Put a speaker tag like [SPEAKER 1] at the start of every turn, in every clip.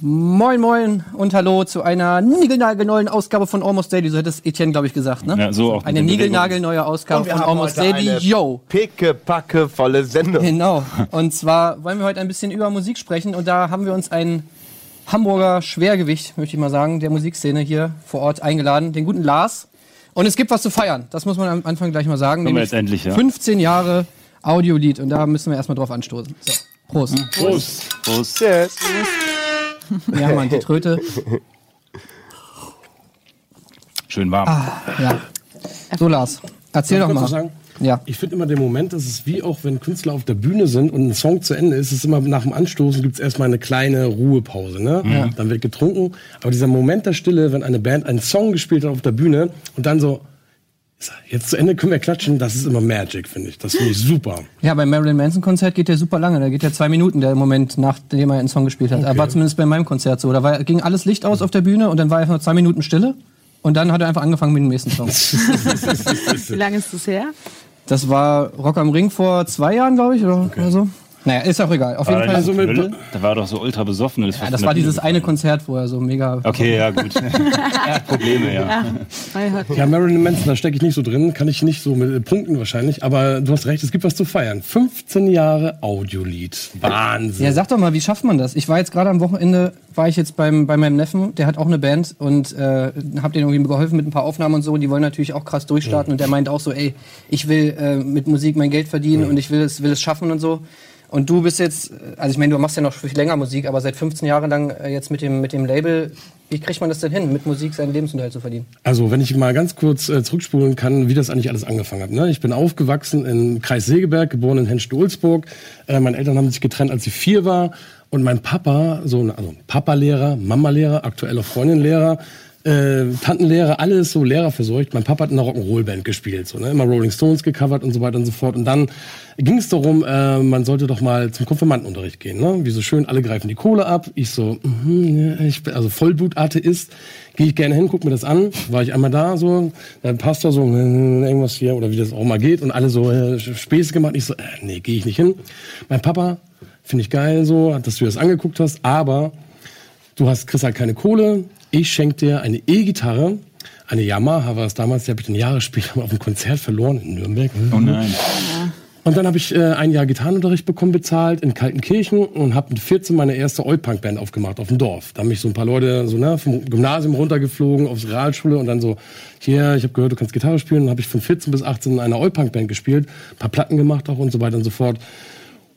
[SPEAKER 1] Moin Moin und hallo zu einer niegelnagelneuen Ausgabe von Almost Daily. So hätte es Etienne, glaube ich, gesagt, ne?
[SPEAKER 2] Ja, so auch
[SPEAKER 1] Eine niegelnagelneue Ausgabe von Almost Daily. Yo!
[SPEAKER 3] Picke, volle Sendung.
[SPEAKER 1] Genau. Und zwar wollen wir heute ein bisschen über Musik sprechen und da haben wir uns einen Hamburger Schwergewicht, möchte ich mal sagen, der Musikszene hier vor Ort eingeladen, den guten Lars. Und es gibt was zu feiern. Das muss man am Anfang gleich mal sagen.
[SPEAKER 2] Kommen wir jetzt endlich, ja.
[SPEAKER 1] 15 Jahre Audiolied und da müssen wir erstmal drauf anstoßen. So. Prost.
[SPEAKER 2] Prost. Prost.
[SPEAKER 3] Tschüss.
[SPEAKER 1] Ja, Mann, die Tröte.
[SPEAKER 2] Schön warm.
[SPEAKER 1] Ja. So, Lars, erzähl doch mal. Ja.
[SPEAKER 4] Ich finde immer den Moment, das ist wie auch wenn Künstler auf der Bühne sind und ein Song zu Ende ist, ist immer nach dem Anstoßen gibt es erstmal eine kleine Ruhepause. Ne? Dann wird getrunken. Aber dieser Moment der Stille, wenn eine Band einen Song gespielt hat auf der Bühne und dann so, jetzt zu Ende können wir klatschen, das ist immer Magic, finde ich. Das finde ich super.
[SPEAKER 1] Ja, beim Marilyn Manson Konzert geht der super lange. Da geht der zwei Minuten, der Moment, nachdem er einen Song gespielt hat.
[SPEAKER 4] Okay.
[SPEAKER 1] War zumindest bei meinem Konzert so. Da war, ging alles Licht aus auf der Bühne und dann war einfach nur zwei Minuten Stille. Und dann hat er einfach angefangen mit dem nächsten Song.
[SPEAKER 5] Wie lange ist das her?
[SPEAKER 1] Das war Rock am Ring vor zwei Jahren, glaube ich, oder, oder so. Naja, ist auch egal. Auf jeden Fall.
[SPEAKER 4] Also
[SPEAKER 2] nicht
[SPEAKER 4] mit-?
[SPEAKER 2] Der war doch so ultra besoffen.
[SPEAKER 1] Ja, das war dieses eine Konzert, wo er so mega.
[SPEAKER 2] Okay, ja, gut. er hat Probleme, ja.
[SPEAKER 4] Ja, Marilyn Manson, da stecke ich nicht so drin, kann ich nicht so mit äh, punkten wahrscheinlich, aber du hast recht, es gibt was zu feiern. 15 Jahre Audiolied. Wahnsinn.
[SPEAKER 1] Ja, sag doch mal, wie schafft man das? Ich war jetzt gerade am Wochenende, war ich jetzt beim, bei meinem Neffen, der hat auch eine Band und äh, hab denen irgendwie geholfen mit ein paar Aufnahmen und so. Und die wollen natürlich auch krass durchstarten. Und der meint auch so, ey, ich will äh, mit Musik mein Geld verdienen und ich will es, will es schaffen und so. Und du bist jetzt, also ich meine, du machst ja noch viel länger Musik, aber seit 15 Jahren lang äh, jetzt mit dem, mit dem Label. Wie kriegt man das denn hin, mit Musik seinen Lebensunterhalt zu verdienen?
[SPEAKER 4] Also, wenn ich mal ganz kurz äh, zurückspulen kann, wie das eigentlich alles angefangen hat. Ne? Ich bin aufgewachsen in Kreis Segeberg, geboren in Henstedt-Ulzburg. Äh, meine Eltern haben sich getrennt, als ich vier war. Und mein Papa, so ein also Papa-Lehrer, Mama-Lehrer, aktueller Freundin-Lehrer, äh, Tantenlehrer, alles so Lehrer versorgt. Mein Papa hat in einer Rock'n'Roll-Band gespielt, so, ne? immer Rolling Stones gecovert und so weiter und so fort. Und dann ging es darum, äh, man sollte doch mal zum Konfirmandenunterricht gehen. Ne? Wie so schön, alle greifen die Kohle ab. Ich so, mhm, ja, ich bin also Vollblut-Atheist. Gehe ich gerne hin, guck mir das an. War ich einmal da, so, der Pastor so, äh, irgendwas hier, oder wie das auch mal geht. Und alle so äh, Späße gemacht. Ich so, äh, nee, gehe ich nicht hin. Mein Papa, finde ich geil so, dass du das angeguckt hast, aber du hast, kriegst halt keine Kohle. Ich schenke dir eine E-Gitarre, eine Yamaha war es damals, die habe ich dann Jahre später mal auf einem Konzert verloren in Nürnberg.
[SPEAKER 2] Oh nein.
[SPEAKER 4] Und dann habe ich äh, ein Jahr Gitarrenunterricht bekommen, bezahlt in Kaltenkirchen und habe mit 14 meine erste Oil-Punk-Band aufgemacht auf dem Dorf. Da haben mich so ein paar Leute so ne, vom Gymnasium runtergeflogen aufs Realschule und dann so, hier, ich habe gehört, du kannst Gitarre spielen. Und habe ich von 14 bis 18 in einer Oil-Punk-Band gespielt, ein paar Platten gemacht auch und so weiter und so fort.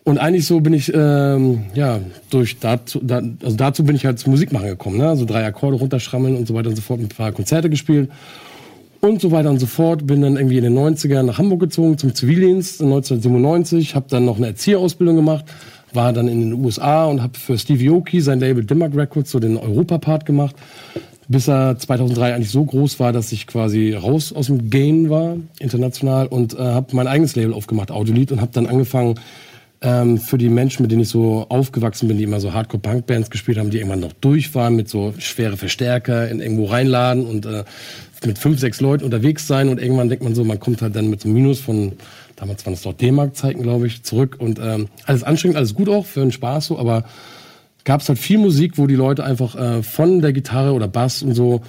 [SPEAKER 4] Und eigentlich so bin ich, ähm, ja, durch dazu, da, also dazu bin ich halt zum Musikmachen gekommen, ne? So drei Akkorde runterschrammeln und so weiter und so fort, ein paar Konzerte gespielt und so weiter und so fort. Bin dann irgendwie in den 90ern nach Hamburg gezogen zum Zivildienst 1997, habe dann noch eine Erzieherausbildung gemacht, war dann in den USA und habe für Stevie Aoki sein Label Dimmack Records so den Europapart gemacht, bis er 2003 eigentlich so groß war, dass ich quasi raus aus dem Game war, international und äh, habe mein eigenes Label aufgemacht, Audiolied und habe dann angefangen ähm, für die Menschen, mit denen ich so aufgewachsen bin, die immer so Hardcore-Punk-Bands gespielt haben, die irgendwann noch durch waren mit so schwere Verstärker in irgendwo reinladen und äh, mit fünf, sechs Leuten unterwegs sein und irgendwann denkt man so, man kommt halt dann mit so einem Minus von, damals waren es doch D-Mark-Zeiten, glaube ich, zurück und ähm, alles anstrengend, alles gut auch, für den Spaß so, aber gab es halt viel Musik, wo die Leute einfach äh, von der Gitarre oder Bass und so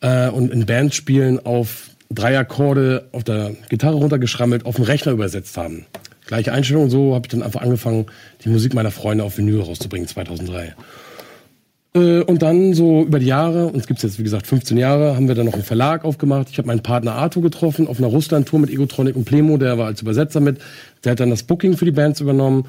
[SPEAKER 4] äh, und in Bands spielen auf drei Akkorde auf der Gitarre runtergeschrammelt, auf den Rechner übersetzt haben. Gleiche Einstellung, so habe ich dann einfach angefangen, die Musik meiner Freunde auf Vinyl rauszubringen, 2003. Äh, und dann so über die Jahre, uns gibt's jetzt wie gesagt 15 Jahre, haben wir dann noch einen Verlag aufgemacht. Ich habe meinen Partner Arthur getroffen auf einer Russland-Tour mit Egotronic und Plemo, der war als Übersetzer mit. Der hat dann das Booking für die Bands übernommen.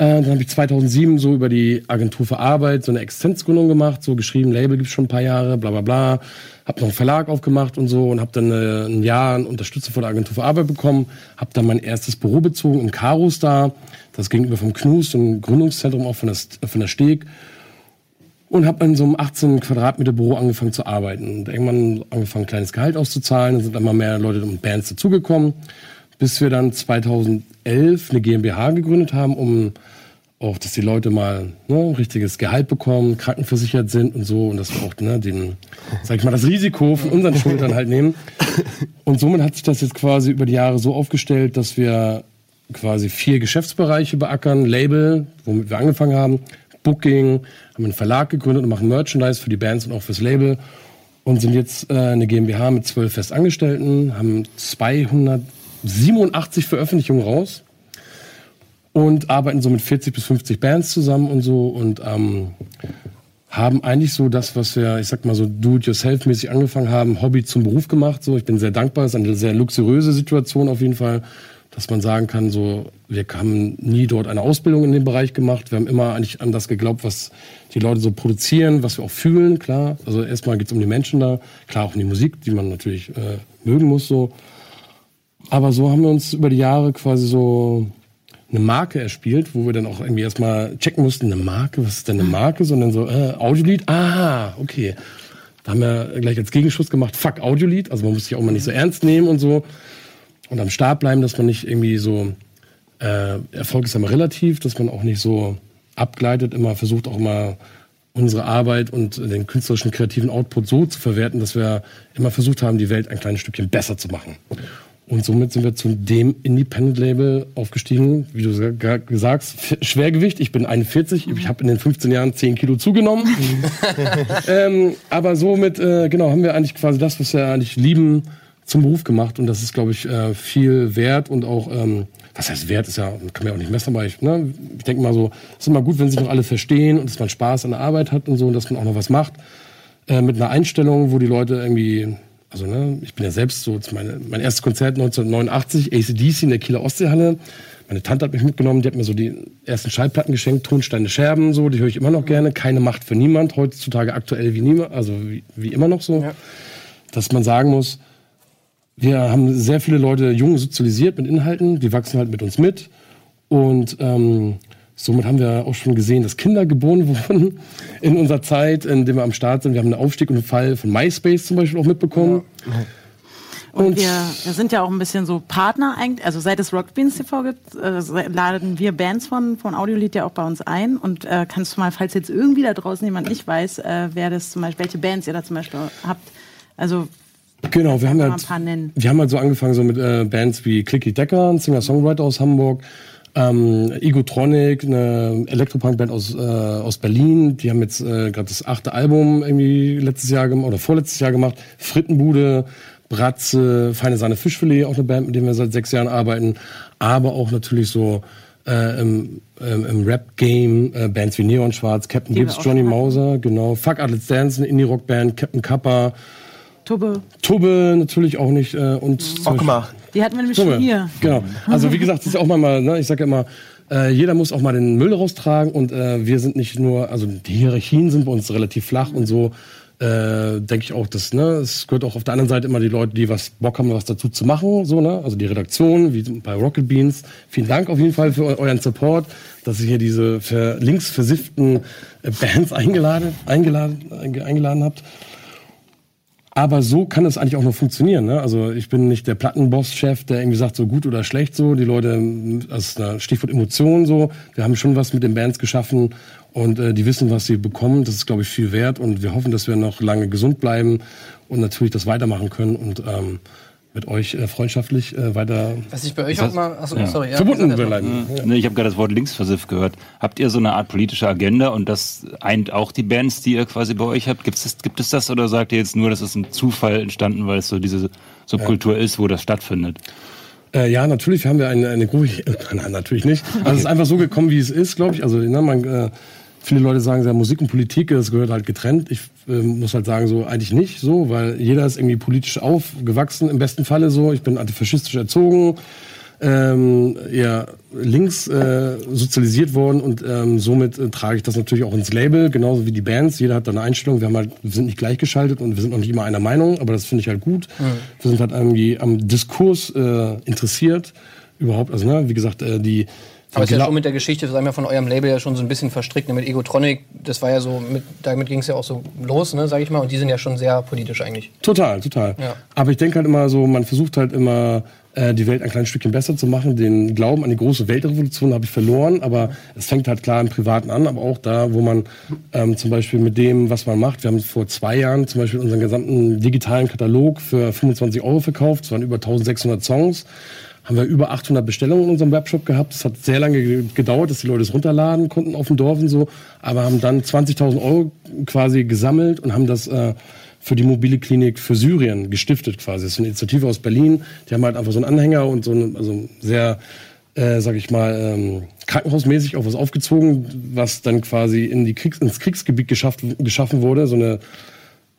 [SPEAKER 4] Äh, dann habe ich 2007 so über die Agentur für Arbeit so eine Existenzgründung gemacht, so geschrieben, Label gibt's schon ein paar Jahre, bla bla bla. Hab noch einen Verlag aufgemacht und so und habe dann äh, ein Jahr Unterstützung von der Agentur für Arbeit bekommen. Hab dann mein erstes Büro bezogen im Karus da, das gegenüber vom Knus, so ein Gründungszentrum auch von der, von der Steg. Und habe in so einem 18 Quadratmeter Büro angefangen zu arbeiten. Und irgendwann angefangen, ein kleines Gehalt auszuzahlen. Dann sind immer mehr Leute und Bands dazugekommen. Bis wir dann 2011 eine GmbH gegründet haben, um auch, dass die Leute mal ne, richtiges Gehalt bekommen, krankenversichert sind und so. Und dass wir auch ne, den, sag ich mal, das Risiko von unseren Schultern halt nehmen. Und somit hat sich das jetzt quasi über die Jahre so aufgestellt, dass wir quasi vier Geschäftsbereiche beackern, Label, womit wir angefangen haben, Booking, haben einen Verlag gegründet und machen Merchandise für die Bands und auch fürs Label. Und sind jetzt äh, eine GmbH mit zwölf Festangestellten, haben 287 Veröffentlichungen raus und arbeiten so mit 40 bis 50 Bands zusammen und so und ähm, haben eigentlich so das, was wir, ich sag mal so do-it-yourself-mäßig angefangen haben, Hobby zum Beruf gemacht. So, ich bin sehr dankbar. Es ist eine sehr luxuriöse Situation auf jeden Fall, dass man sagen kann, so, wir haben nie dort eine Ausbildung in dem Bereich gemacht. Wir haben immer eigentlich an das geglaubt, was die Leute so produzieren, was wir auch fühlen, klar. Also erstmal geht's um die Menschen da, klar auch um die Musik, die man natürlich äh, mögen muss so. Aber so haben wir uns über die Jahre quasi so eine Marke erspielt, wo wir dann auch irgendwie erstmal checken mussten, eine Marke, was ist denn eine Marke? Sondern so, äh, Audiolied, ah, okay. Da haben wir gleich als Gegenschuss gemacht, fuck Audiolied, also man muss sich auch mal nicht so ernst nehmen und so. Und am Start bleiben, dass man nicht irgendwie so, äh, Erfolg ist immer relativ, dass man auch nicht so abgleitet, immer versucht auch mal unsere Arbeit und den künstlerischen kreativen Output so zu verwerten, dass wir immer versucht haben, die Welt ein kleines Stückchen besser zu machen. Und somit sind wir zu dem Independent-Label aufgestiegen. Wie du sa- sagst, Schwergewicht. Ich bin 41. Ich habe in den 15 Jahren 10 Kilo zugenommen. ähm, aber somit, äh, genau, haben wir eigentlich quasi das, was wir eigentlich lieben, zum Beruf gemacht. Und das ist, glaube ich, äh, viel wert und auch, ähm, was heißt wert, ist ja, kann man ja auch nicht messen, aber ich, ne, ich denke mal so, es ist immer gut, wenn sich noch alle verstehen und dass man Spaß an der Arbeit hat und so und dass man auch noch was macht. Äh, mit einer Einstellung, wo die Leute irgendwie, also ne, ich bin ja selbst so, meine, mein erstes Konzert 1989, ACDC in der Kieler Ostseehalle. Meine Tante hat mich mitgenommen, die hat mir so die ersten Schallplatten geschenkt, Tonsteine Scherben, so, die höre ich immer noch gerne. Keine Macht für niemand, heutzutage aktuell wie niemand, also wie, wie immer noch so. Dass man sagen muss, wir haben sehr viele Leute jung sozialisiert mit Inhalten, die wachsen halt mit uns mit. Und ähm, somit haben wir auch schon gesehen, dass Kinder geboren wurden in unserer Zeit, in der wir am Start sind. Wir haben einen Aufstieg und einen Fall von MySpace zum Beispiel auch mitbekommen.
[SPEAKER 5] Und,
[SPEAKER 4] Und-
[SPEAKER 5] wir, sind ja auch ein bisschen so Partner eigentlich. Also seit es Rock Beans TV gibt, äh, laden wir Bands von, von Audiolied ja auch bei uns ein. Und äh, kannst du mal, falls jetzt irgendwie da draußen jemand nicht weiß, äh, wer das zum Beispiel, welche Bands ihr da zum Beispiel habt. Also
[SPEAKER 4] Genau, wir haben halt, wir haben halt so angefangen so mit äh, Bands wie Clicky Decker, ein Singer-Songwriter aus Hamburg, ähm, Egotronic, eine Elektropunk-Band aus, äh, aus Berlin. Die haben jetzt äh, gerade das achte Album irgendwie letztes Jahr gemacht oder vorletztes Jahr gemacht. Frittenbude, Bratze, Feine Sahne Fischfilet, auch eine Band, mit der wir seit sechs Jahren arbeiten. Aber auch natürlich so äh, im, ähm, im Rap-Game äh, Bands wie Neon Schwarz, Captain Gibbs, Johnny
[SPEAKER 5] hatten.
[SPEAKER 4] Mauser, genau. Fuck Let's Dance, eine Indie-Rock-Band, Captain Kappa.
[SPEAKER 5] Tubbe,
[SPEAKER 4] Tubbe natürlich auch nicht. Äh, und zum Beispiel-
[SPEAKER 3] Okma.
[SPEAKER 5] Die hatten wir nämlich schon hier.
[SPEAKER 4] Genau. Also wie gesagt, das ist auch mal, ne, ich sage immer, äh, jeder muss auch mal den Müll raustragen und äh, wir sind nicht nur, also die Hierarchien sind bei uns relativ flach und so. Äh, denke ich auch, dass ne, es gehört auch auf der anderen Seite immer die Leute, die was Bock haben, was dazu zu machen, so ne, also die Redaktion, wie bei Rocket Beans. Vielen Dank auf jeden Fall für eu euren Support, dass ihr hier diese links versifften äh, Bands eingeladen, eingeladen, einge- eingeladen habt. Aber so kann es eigentlich auch nur funktionieren. Ne? Also ich bin nicht der Plattenboss-Chef, der irgendwie sagt, so gut oder schlecht so. Die Leute, das ist Stichwort Emotion so. Wir haben schon was mit den Bands geschaffen und äh, die wissen, was sie bekommen. Das ist, glaube ich, viel wert und wir hoffen, dass wir noch lange gesund bleiben und natürlich das weitermachen können und ähm, mit euch äh, freundschaftlich äh, weiter
[SPEAKER 1] Was ich bei euch auch mal. Achso,
[SPEAKER 2] ja.
[SPEAKER 1] sorry. Ja,
[SPEAKER 4] verbunden bleiben. Ja.
[SPEAKER 2] Ne, ich habe gerade das Wort Linksversiff gehört. Habt ihr so eine Art politische Agenda und das eint auch die Bands, die ihr quasi bei euch habt? Gibt's das, gibt es das oder sagt ihr jetzt nur, das ist ein Zufall entstanden, weil es so diese Subkultur ist, wo das stattfindet?
[SPEAKER 4] Äh, ja, natürlich haben wir eine, eine Gruppe. Nein, natürlich nicht. Also es ist einfach so gekommen, wie es ist, glaube ich. Also ne, man, äh, viele Leute sagen, ja, Musik und Politik, das gehört halt getrennt. Ich äh, muss halt sagen, so eigentlich nicht so, weil jeder ist irgendwie politisch aufgewachsen, im besten Falle so. Ich bin antifaschistisch erzogen, ähm, eher links äh, sozialisiert worden und ähm, somit äh, trage ich das natürlich auch ins Label, genauso wie die Bands. Jeder hat da eine Einstellung. Wir, haben halt, wir sind nicht gleichgeschaltet und wir sind noch nicht immer einer Meinung, aber das finde ich halt gut. Wir sind halt irgendwie am Diskurs äh, interessiert. Überhaupt, also ne, wie gesagt, äh, die
[SPEAKER 1] Aber ist ja schon mit der Geschichte, sagen wir, von eurem Label ja schon so ein bisschen verstrickt. Ne? Mit Egotronic, das war ja so, mit, damit ging es ja auch so los, ne, sag ich mal. Und die sind ja schon sehr politisch eigentlich.
[SPEAKER 4] Total, total.
[SPEAKER 1] Ja.
[SPEAKER 4] Aber ich denke halt immer so, man versucht halt immer äh, die Welt ein kleines Stückchen besser zu machen. Den Glauben an die große Weltrevolution habe ich verloren, aber es fängt halt klar im Privaten an, aber auch da, wo man ähm, zum Beispiel mit dem, was man macht, wir haben vor zwei Jahren zum Beispiel unseren gesamten digitalen Katalog für 25 Euro verkauft, es waren über 1600 Songs, haben wir über 800 Bestellungen in unserem Webshop gehabt. Es hat sehr lange ge- gedauert, dass die Leute es runterladen konnten auf dem Dorf und so, aber haben dann 20.000 Euro quasi gesammelt und haben das äh, für die mobile Klinik für Syrien gestiftet quasi. Das ist eine Initiative aus Berlin. Die haben halt einfach so einen Anhänger und so einen, also sehr, äh, sag ich mal, ähm, krankenhausmäßig auch was aufgezogen, was dann quasi in die Kriegs-, ins Kriegsgebiet geschafft, geschaffen wurde. So eine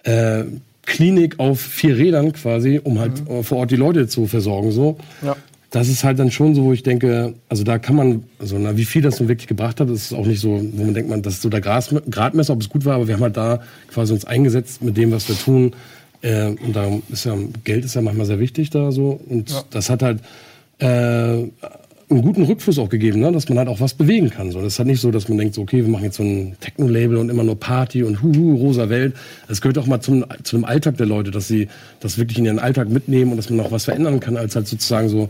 [SPEAKER 4] äh, Klinik auf vier Rädern quasi, um halt äh, vor Ort die Leute zu versorgen. So.
[SPEAKER 1] Ja.
[SPEAKER 4] Das ist halt dann schon so, wo ich denke, also da kann man, also na, wie viel das nun wirklich gebracht hat, das ist auch nicht so, wo man denkt, man, das ist so der Gras, Gradmesser, ob es gut war, aber wir haben halt da quasi uns eingesetzt mit dem, was wir tun. Äh, und da ist ja, Geld ist ja manchmal sehr wichtig da so. Und das hat halt äh, einen guten Rückfluss auch gegeben, ne? dass man halt auch was bewegen kann. So. Das ist halt nicht so, dass man denkt, so, okay, wir machen jetzt so ein Techno-Label und immer nur Party und huhu, rosa Welt. Es gehört auch mal zum, zu dem Alltag der Leute, dass sie das wirklich in ihren Alltag mitnehmen und dass man auch was verändern kann, als halt sozusagen so,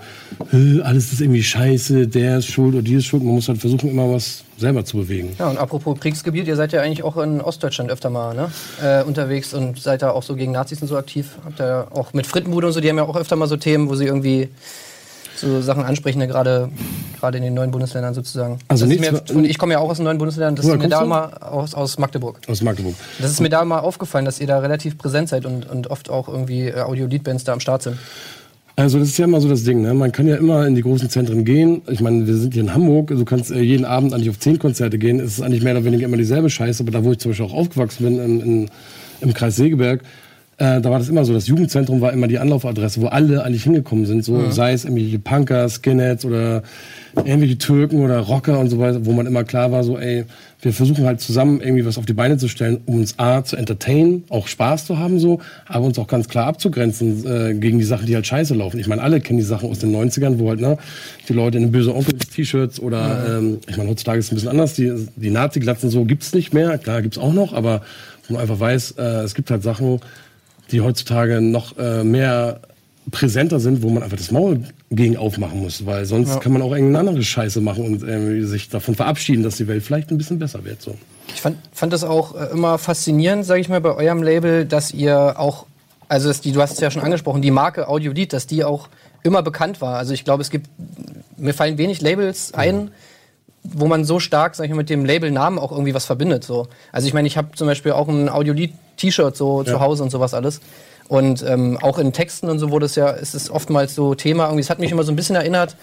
[SPEAKER 4] alles ist irgendwie scheiße, der ist schuld oder die ist schuld. Man muss halt versuchen, immer was selber zu bewegen.
[SPEAKER 1] Ja, und apropos Kriegsgebiet, ihr seid ja eigentlich auch in Ostdeutschland öfter mal ne? äh, unterwegs und seid da auch so gegen Nazis und so aktiv. Habt ihr auch mit Frittenbude und so, die haben ja auch öfter mal so Themen, wo sie irgendwie so Sachen ansprechen, gerade gerade in den neuen Bundesländern sozusagen.
[SPEAKER 4] Also
[SPEAKER 1] das
[SPEAKER 4] nichts-
[SPEAKER 1] mir, und ich komme ja auch aus den neuen Bundesländern, das ist mir da
[SPEAKER 4] kommst
[SPEAKER 1] mal aus, aus Magdeburg.
[SPEAKER 4] Aus Magdeburg.
[SPEAKER 1] Das ist mir da mal aufgefallen, dass ihr da relativ präsent seid und, und oft auch irgendwie äh, Audio-Lead-Bands da am Start sind.
[SPEAKER 4] Also das ist ja immer so das Ding, ne? Man kann ja immer in die großen Zentren gehen. Ich meine, wir sind hier in Hamburg, du kannst äh, jeden Abend eigentlich auf zehn Konzerte gehen. Es ist eigentlich mehr oder weniger immer dieselbe Scheiße, aber da, wo ich zum Beispiel auch aufgewachsen bin, in, in, im Kreis Segeberg, äh, da war das immer so. Das Jugendzentrum war immer die Anlaufadresse, wo alle eigentlich hingekommen sind. So, sei es irgendwelche Punker, Skinheads oder irgendwelche Türken oder Rocker und so weiter, wo man immer klar war, so, ey, wir versuchen halt zusammen irgendwie was auf die Beine zu stellen, um uns A zu entertainen, auch Spaß zu haben, so, aber uns auch ganz klar abzugrenzen äh, gegen die Sachen, die halt scheiße laufen. Ich meine, alle kennen die Sachen aus den 90ern, wo halt, ne, die Leute in den böse Onkel-T-Shirts oder, ähm, ich meine, heutzutage ist es ein bisschen anders, die, die Nazi-Glatzen so gibt's nicht mehr, klar gibt's auch noch, aber wo man einfach weiß, äh, es gibt halt Sachen, die heutzutage noch äh, mehr präsenter sind, wo man einfach das Maul gegen aufmachen muss, weil sonst kann man auch irgendeine andere Scheiße machen und äh, sich davon verabschieden, dass die Welt vielleicht ein bisschen besser wird. So.
[SPEAKER 1] Ich fand, fand das auch äh, immer faszinierend, sage ich mal, bei eurem Label, dass ihr auch, also die, du hast es ja schon angesprochen, die Marke Audiolied, dass die auch immer bekannt war. Also ich glaube, es gibt, mir fallen wenig Labels ein, wo man so stark, sag ich mal, mit dem Labelnamen auch irgendwie was verbindet. So. Also ich meine, ich habe zum Beispiel auch ein Audiolied-T-Shirt so zu Hause und sowas alles. Und ähm, auch in Texten und so wurde es ja, ist es oftmals so Thema. Irgendwie, es hat mich immer so ein bisschen erinnert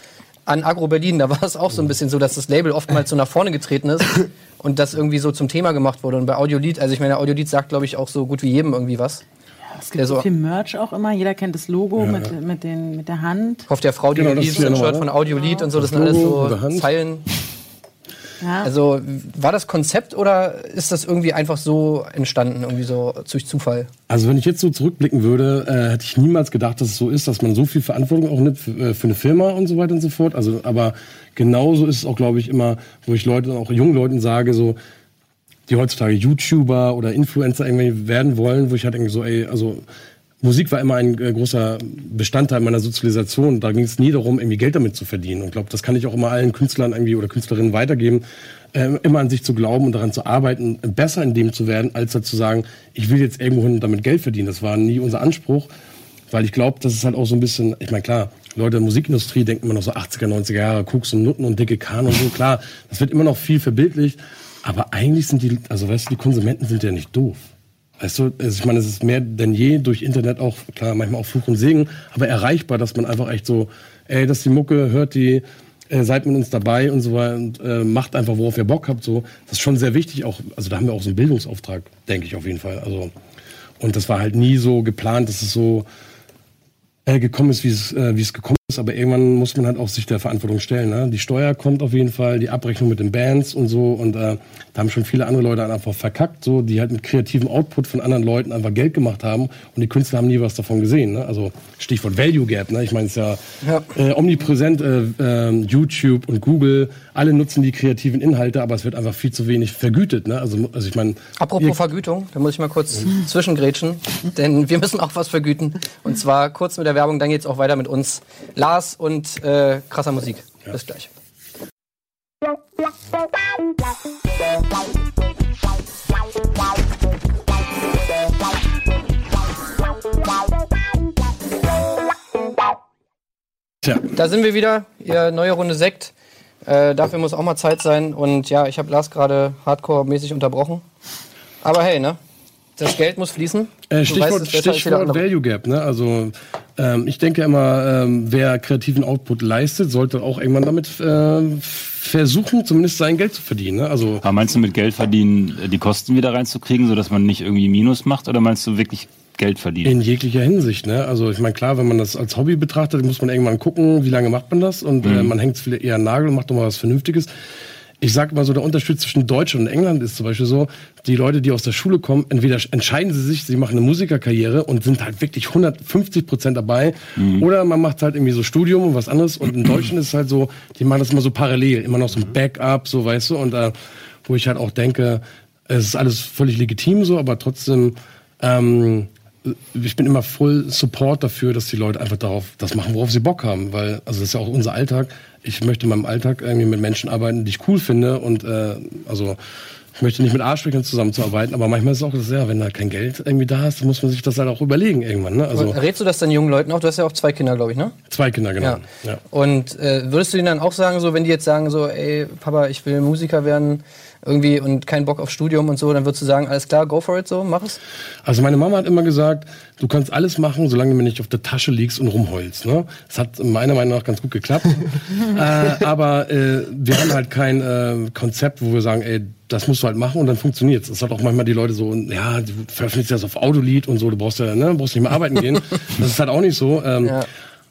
[SPEAKER 1] an Agro Berlin. Da war es auch so ein bisschen so, dass das Label oftmals so nach vorne getreten ist und das irgendwie so zum Thema gemacht wurde. Und bei Audiolied, also ich meine, Audiolied sagt, glaube ich, auch so gut wie jedem irgendwie was.
[SPEAKER 5] Es gibt so viel Merch auch immer. Jeder kennt das Logo mit, mit, den, mit der Hand.
[SPEAKER 1] Kauft der Frau die
[SPEAKER 4] Genau,
[SPEAKER 1] Lied,
[SPEAKER 4] ist ja
[SPEAKER 1] ein Shirt
[SPEAKER 4] ne?
[SPEAKER 1] von Audiolied und so, das,
[SPEAKER 4] Das
[SPEAKER 1] sind alles so. Zeilen.
[SPEAKER 5] Ja.
[SPEAKER 1] Also war das Konzept oder ist das irgendwie einfach so entstanden, irgendwie so durch Zufall?
[SPEAKER 4] Also wenn ich jetzt so zurückblicken würde, äh, hätte ich niemals gedacht, dass es so ist, dass man so viel Verantwortung auch nimmt für, äh, für eine Firma und so weiter und so fort. Also, aber genauso ist es auch, glaube ich, immer, wo ich Leuten, auch jungen Leuten sage, so, die heutzutage YouTuber oder Influencer irgendwie werden wollen, wo ich halt irgendwie so, ey, also Musik war immer ein äh, großer Bestandteil meiner Sozialisation. Da ging es nie darum, irgendwie Geld damit zu verdienen. Und ich glaube, das kann ich auch immer allen Künstlern irgendwie oder Künstlerinnen weitergeben, äh, immer an sich zu glauben und daran zu arbeiten, besser in dem zu werden, als halt zu sagen, ich will jetzt irgendwo hin und damit Geld verdienen. Das war nie unser Anspruch, weil ich glaube, das ist halt auch so ein bisschen, ich meine, klar, Leute in der Musikindustrie denken immer noch so 80er, 90er Jahre, Koks und Nutten und dicke Kahn und so, klar, das wird immer noch viel verbildlicht, aber eigentlich sind die, also weißt du, die Konsumenten sind ja nicht doof. Weißt du, also ich meine, es ist mehr denn je durch Internet auch, klar, manchmal auch Fluch und Segen, aber erreichbar, dass man einfach echt so, ey, das ist die Mucke, hört die, äh, seid mit uns dabei und so weiter und äh, macht einfach, worauf ihr Bock habt. So, das ist schon sehr wichtig. Auch, also da haben wir auch so einen Bildungsauftrag, denke ich auf jeden Fall. Also und das war halt nie so geplant, dass es so äh, gekommen ist, wie es, äh, wie es gekommen ist. Aber irgendwann muss man halt auch sich der Verantwortung stellen. Ne? Die Steuer kommt auf jeden Fall, die Abrechnung mit den Bands und so. Und äh, da haben schon viele andere Leute einfach verkackt, so die halt mit kreativem Output von anderen Leuten einfach Geld gemacht haben. Und die Künstler haben nie was davon gesehen. Ne? Also Stichwort Value Gap. Ne? Ich meine, es ist ja,
[SPEAKER 1] Ja.
[SPEAKER 4] Äh, omnipräsent. Äh, äh, YouTube und Google, alle nutzen die kreativen Inhalte, aber es wird einfach viel zu wenig vergütet. Ne? Also, also ich meine,
[SPEAKER 1] Apropos
[SPEAKER 4] ihr-
[SPEAKER 1] Vergütung, da muss ich mal kurz zwischengrätschen, denn wir müssen auch was vergüten. Und zwar kurz mit der Werbung, dann geht's auch weiter mit uns. Lars und äh, krasser Musik. Bis gleich.
[SPEAKER 4] Tja,
[SPEAKER 1] Da sind wir wieder, ihr neue Runde Sekt. Äh, dafür muss auch mal Zeit sein. Und ja, ich habe Lars gerade hardcore-mäßig unterbrochen. Aber hey, ne? Das Geld muss fließen.
[SPEAKER 4] Äh, Stichwort,
[SPEAKER 1] weißt
[SPEAKER 4] Stichwort
[SPEAKER 1] andere.
[SPEAKER 4] Value Gap. Ne? Also ähm, ich denke immer, ähm, wer kreativen Output leistet, sollte auch irgendwann damit äh, versuchen, zumindest sein Geld zu verdienen. Ne? Also
[SPEAKER 2] Aber meinst du mit Geld verdienen, äh, die Kosten wieder reinzukriegen, sodass man nicht irgendwie Minus macht? Oder meinst du wirklich Geld verdienen?
[SPEAKER 4] in jeglicher Hinsicht. Ne? Also ich meine, klar, wenn man das als Hobby betrachtet, muss man irgendwann gucken, wie lange macht man das und äh, man hängt es vielleicht eher an den Nagel und macht doch mal was Vernünftiges. Ich sag mal so, der Unterschied zwischen Deutschland und England ist zum Beispiel so, die Leute, die aus der Schule kommen, entweder entscheiden sie sich, sie machen eine Musikerkarriere und sind halt wirklich 150 Prozent dabei, oder man macht halt irgendwie so Studium und was anderes. Und in Deutschland ist es halt so, die machen das immer so parallel, immer noch so ein Backup, so weißt du, und äh, wo ich halt auch denke, es ist alles völlig legitim so, aber trotzdem ähm, ich bin immer voll Support dafür, dass die Leute einfach darauf das machen, worauf sie Bock haben, weil also das ist ja auch unser Alltag. Ich möchte in meinem Alltag irgendwie mit Menschen arbeiten, die ich cool finde und äh, also ich möchte nicht mit Arschlöchern zusammenzuarbeiten, aber manchmal ist es auch das, ja, wenn da kein Geld irgendwie da ist, dann muss man sich das halt auch überlegen irgendwann. Ne? Also
[SPEAKER 1] Rätst du das dann jungen Leuten auch? Du hast ja auch zwei Kinder, glaube ich, ne?
[SPEAKER 4] zwei Kinder genau.
[SPEAKER 1] Ja.
[SPEAKER 4] Ja.
[SPEAKER 1] Und äh, würdest du ihnen dann auch sagen, so wenn die jetzt sagen, so, ey, Papa, ich will Musiker werden, irgendwie und keinen Bock auf Studium und so, dann würdest du sagen, alles klar, go for it, so, mach es?
[SPEAKER 4] Also meine Mama hat immer gesagt, du kannst alles machen, solange du mir nicht auf der Tasche liegst und rumheulst. Ne? Das hat meiner Meinung nach ganz gut geklappt. äh, aber äh, wir haben halt kein äh, Konzept, wo wir sagen, ey, das musst du halt machen und dann funktioniert's. Das hat auch manchmal die Leute so, ja, du veröffentlichst das auf Autolied und so, du brauchst ja, ne, brauchst nicht mehr arbeiten gehen. Das ist halt auch nicht so. Ähm,
[SPEAKER 1] Ja.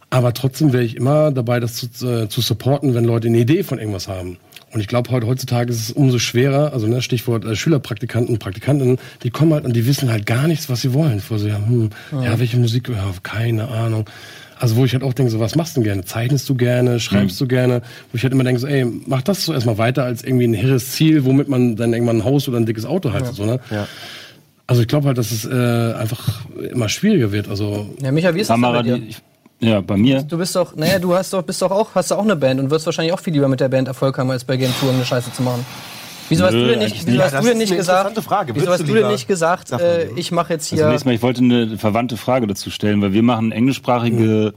[SPEAKER 4] Aber trotzdem wäre ich immer dabei, das zu, äh, zu supporten, wenn Leute eine Idee von irgendwas haben. Und ich glaube, heute heutzutage ist es umso schwerer, also ne, Stichwort äh, Schülerpraktikanten, Praktikantinnen, die kommen halt und die wissen halt gar nichts, was sie wollen. Vor so, ja, hm, ja, welche Musik, ja, keine Ahnung. Also wo ich halt auch denke, so, was machst du denn gerne? Zeichnest du gerne? Schreibst du gerne? Wo ich halt immer denke, so, ey, mach das so erstmal weiter als irgendwie ein hehres Ziel, womit man dann irgendwann ein Haus oder ein dickes Auto hat. So, ne?
[SPEAKER 3] Ja.
[SPEAKER 4] Also ich glaube halt, dass es äh, einfach immer schwieriger wird. Also
[SPEAKER 1] Ja, Micha, wie ist das denn
[SPEAKER 2] Kamera,
[SPEAKER 1] bei dir?
[SPEAKER 2] die, ich, ja, bei mir.
[SPEAKER 1] Du bist doch, naja, du hast doch, bist doch auch, hast doch auch eine Band und wirst wahrscheinlich auch viel lieber mit der Band Erfolg haben, als bei Game Tour eine Scheiße zu machen. Wieso hast
[SPEAKER 2] Nö,
[SPEAKER 1] du denn nicht, wieso hast du denn nicht gesagt,
[SPEAKER 3] Frage.
[SPEAKER 1] wieso hast
[SPEAKER 3] du
[SPEAKER 1] du denn nicht gesagt, äh,
[SPEAKER 3] du.
[SPEAKER 1] ich mache jetzt
[SPEAKER 2] Also
[SPEAKER 1] hier,
[SPEAKER 2] nächstes Mal, ich wollte eine verwandte Frage dazu stellen, weil wir machen englischsprachige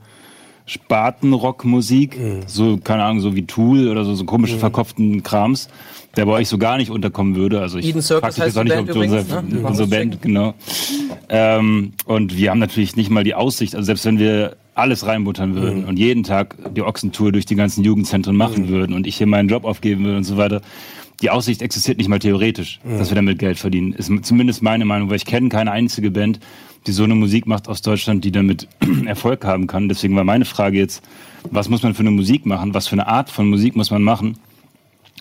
[SPEAKER 2] Spatenrockmusik, so, keine Ahnung, so wie Tool oder so, so komischen verkopften Krams, der bei euch so gar nicht unterkommen würde. Also ich
[SPEAKER 1] Eden Circus
[SPEAKER 2] frag dich jetzt auch nicht,
[SPEAKER 1] Band
[SPEAKER 2] ob du unser,
[SPEAKER 1] übrigens, ne?
[SPEAKER 2] unsere Band, genau. Ähm, und wir haben natürlich nicht mal die Aussicht, also selbst wenn wir alles reinbuttern würden und jeden Tag die Ochsentour durch die ganzen Jugendzentren machen würden und ich hier meinen Job aufgeben würde und so weiter, die Aussicht existiert nicht mal theoretisch, dass wir damit Geld verdienen. Ist zumindest meine Meinung, weil ich kenne keine einzige Band, die so eine Musik macht aus Deutschland, die damit Erfolg haben kann. Deswegen war meine Frage jetzt, was muss man für eine Musik machen? Was für eine Art von Musik muss man machen,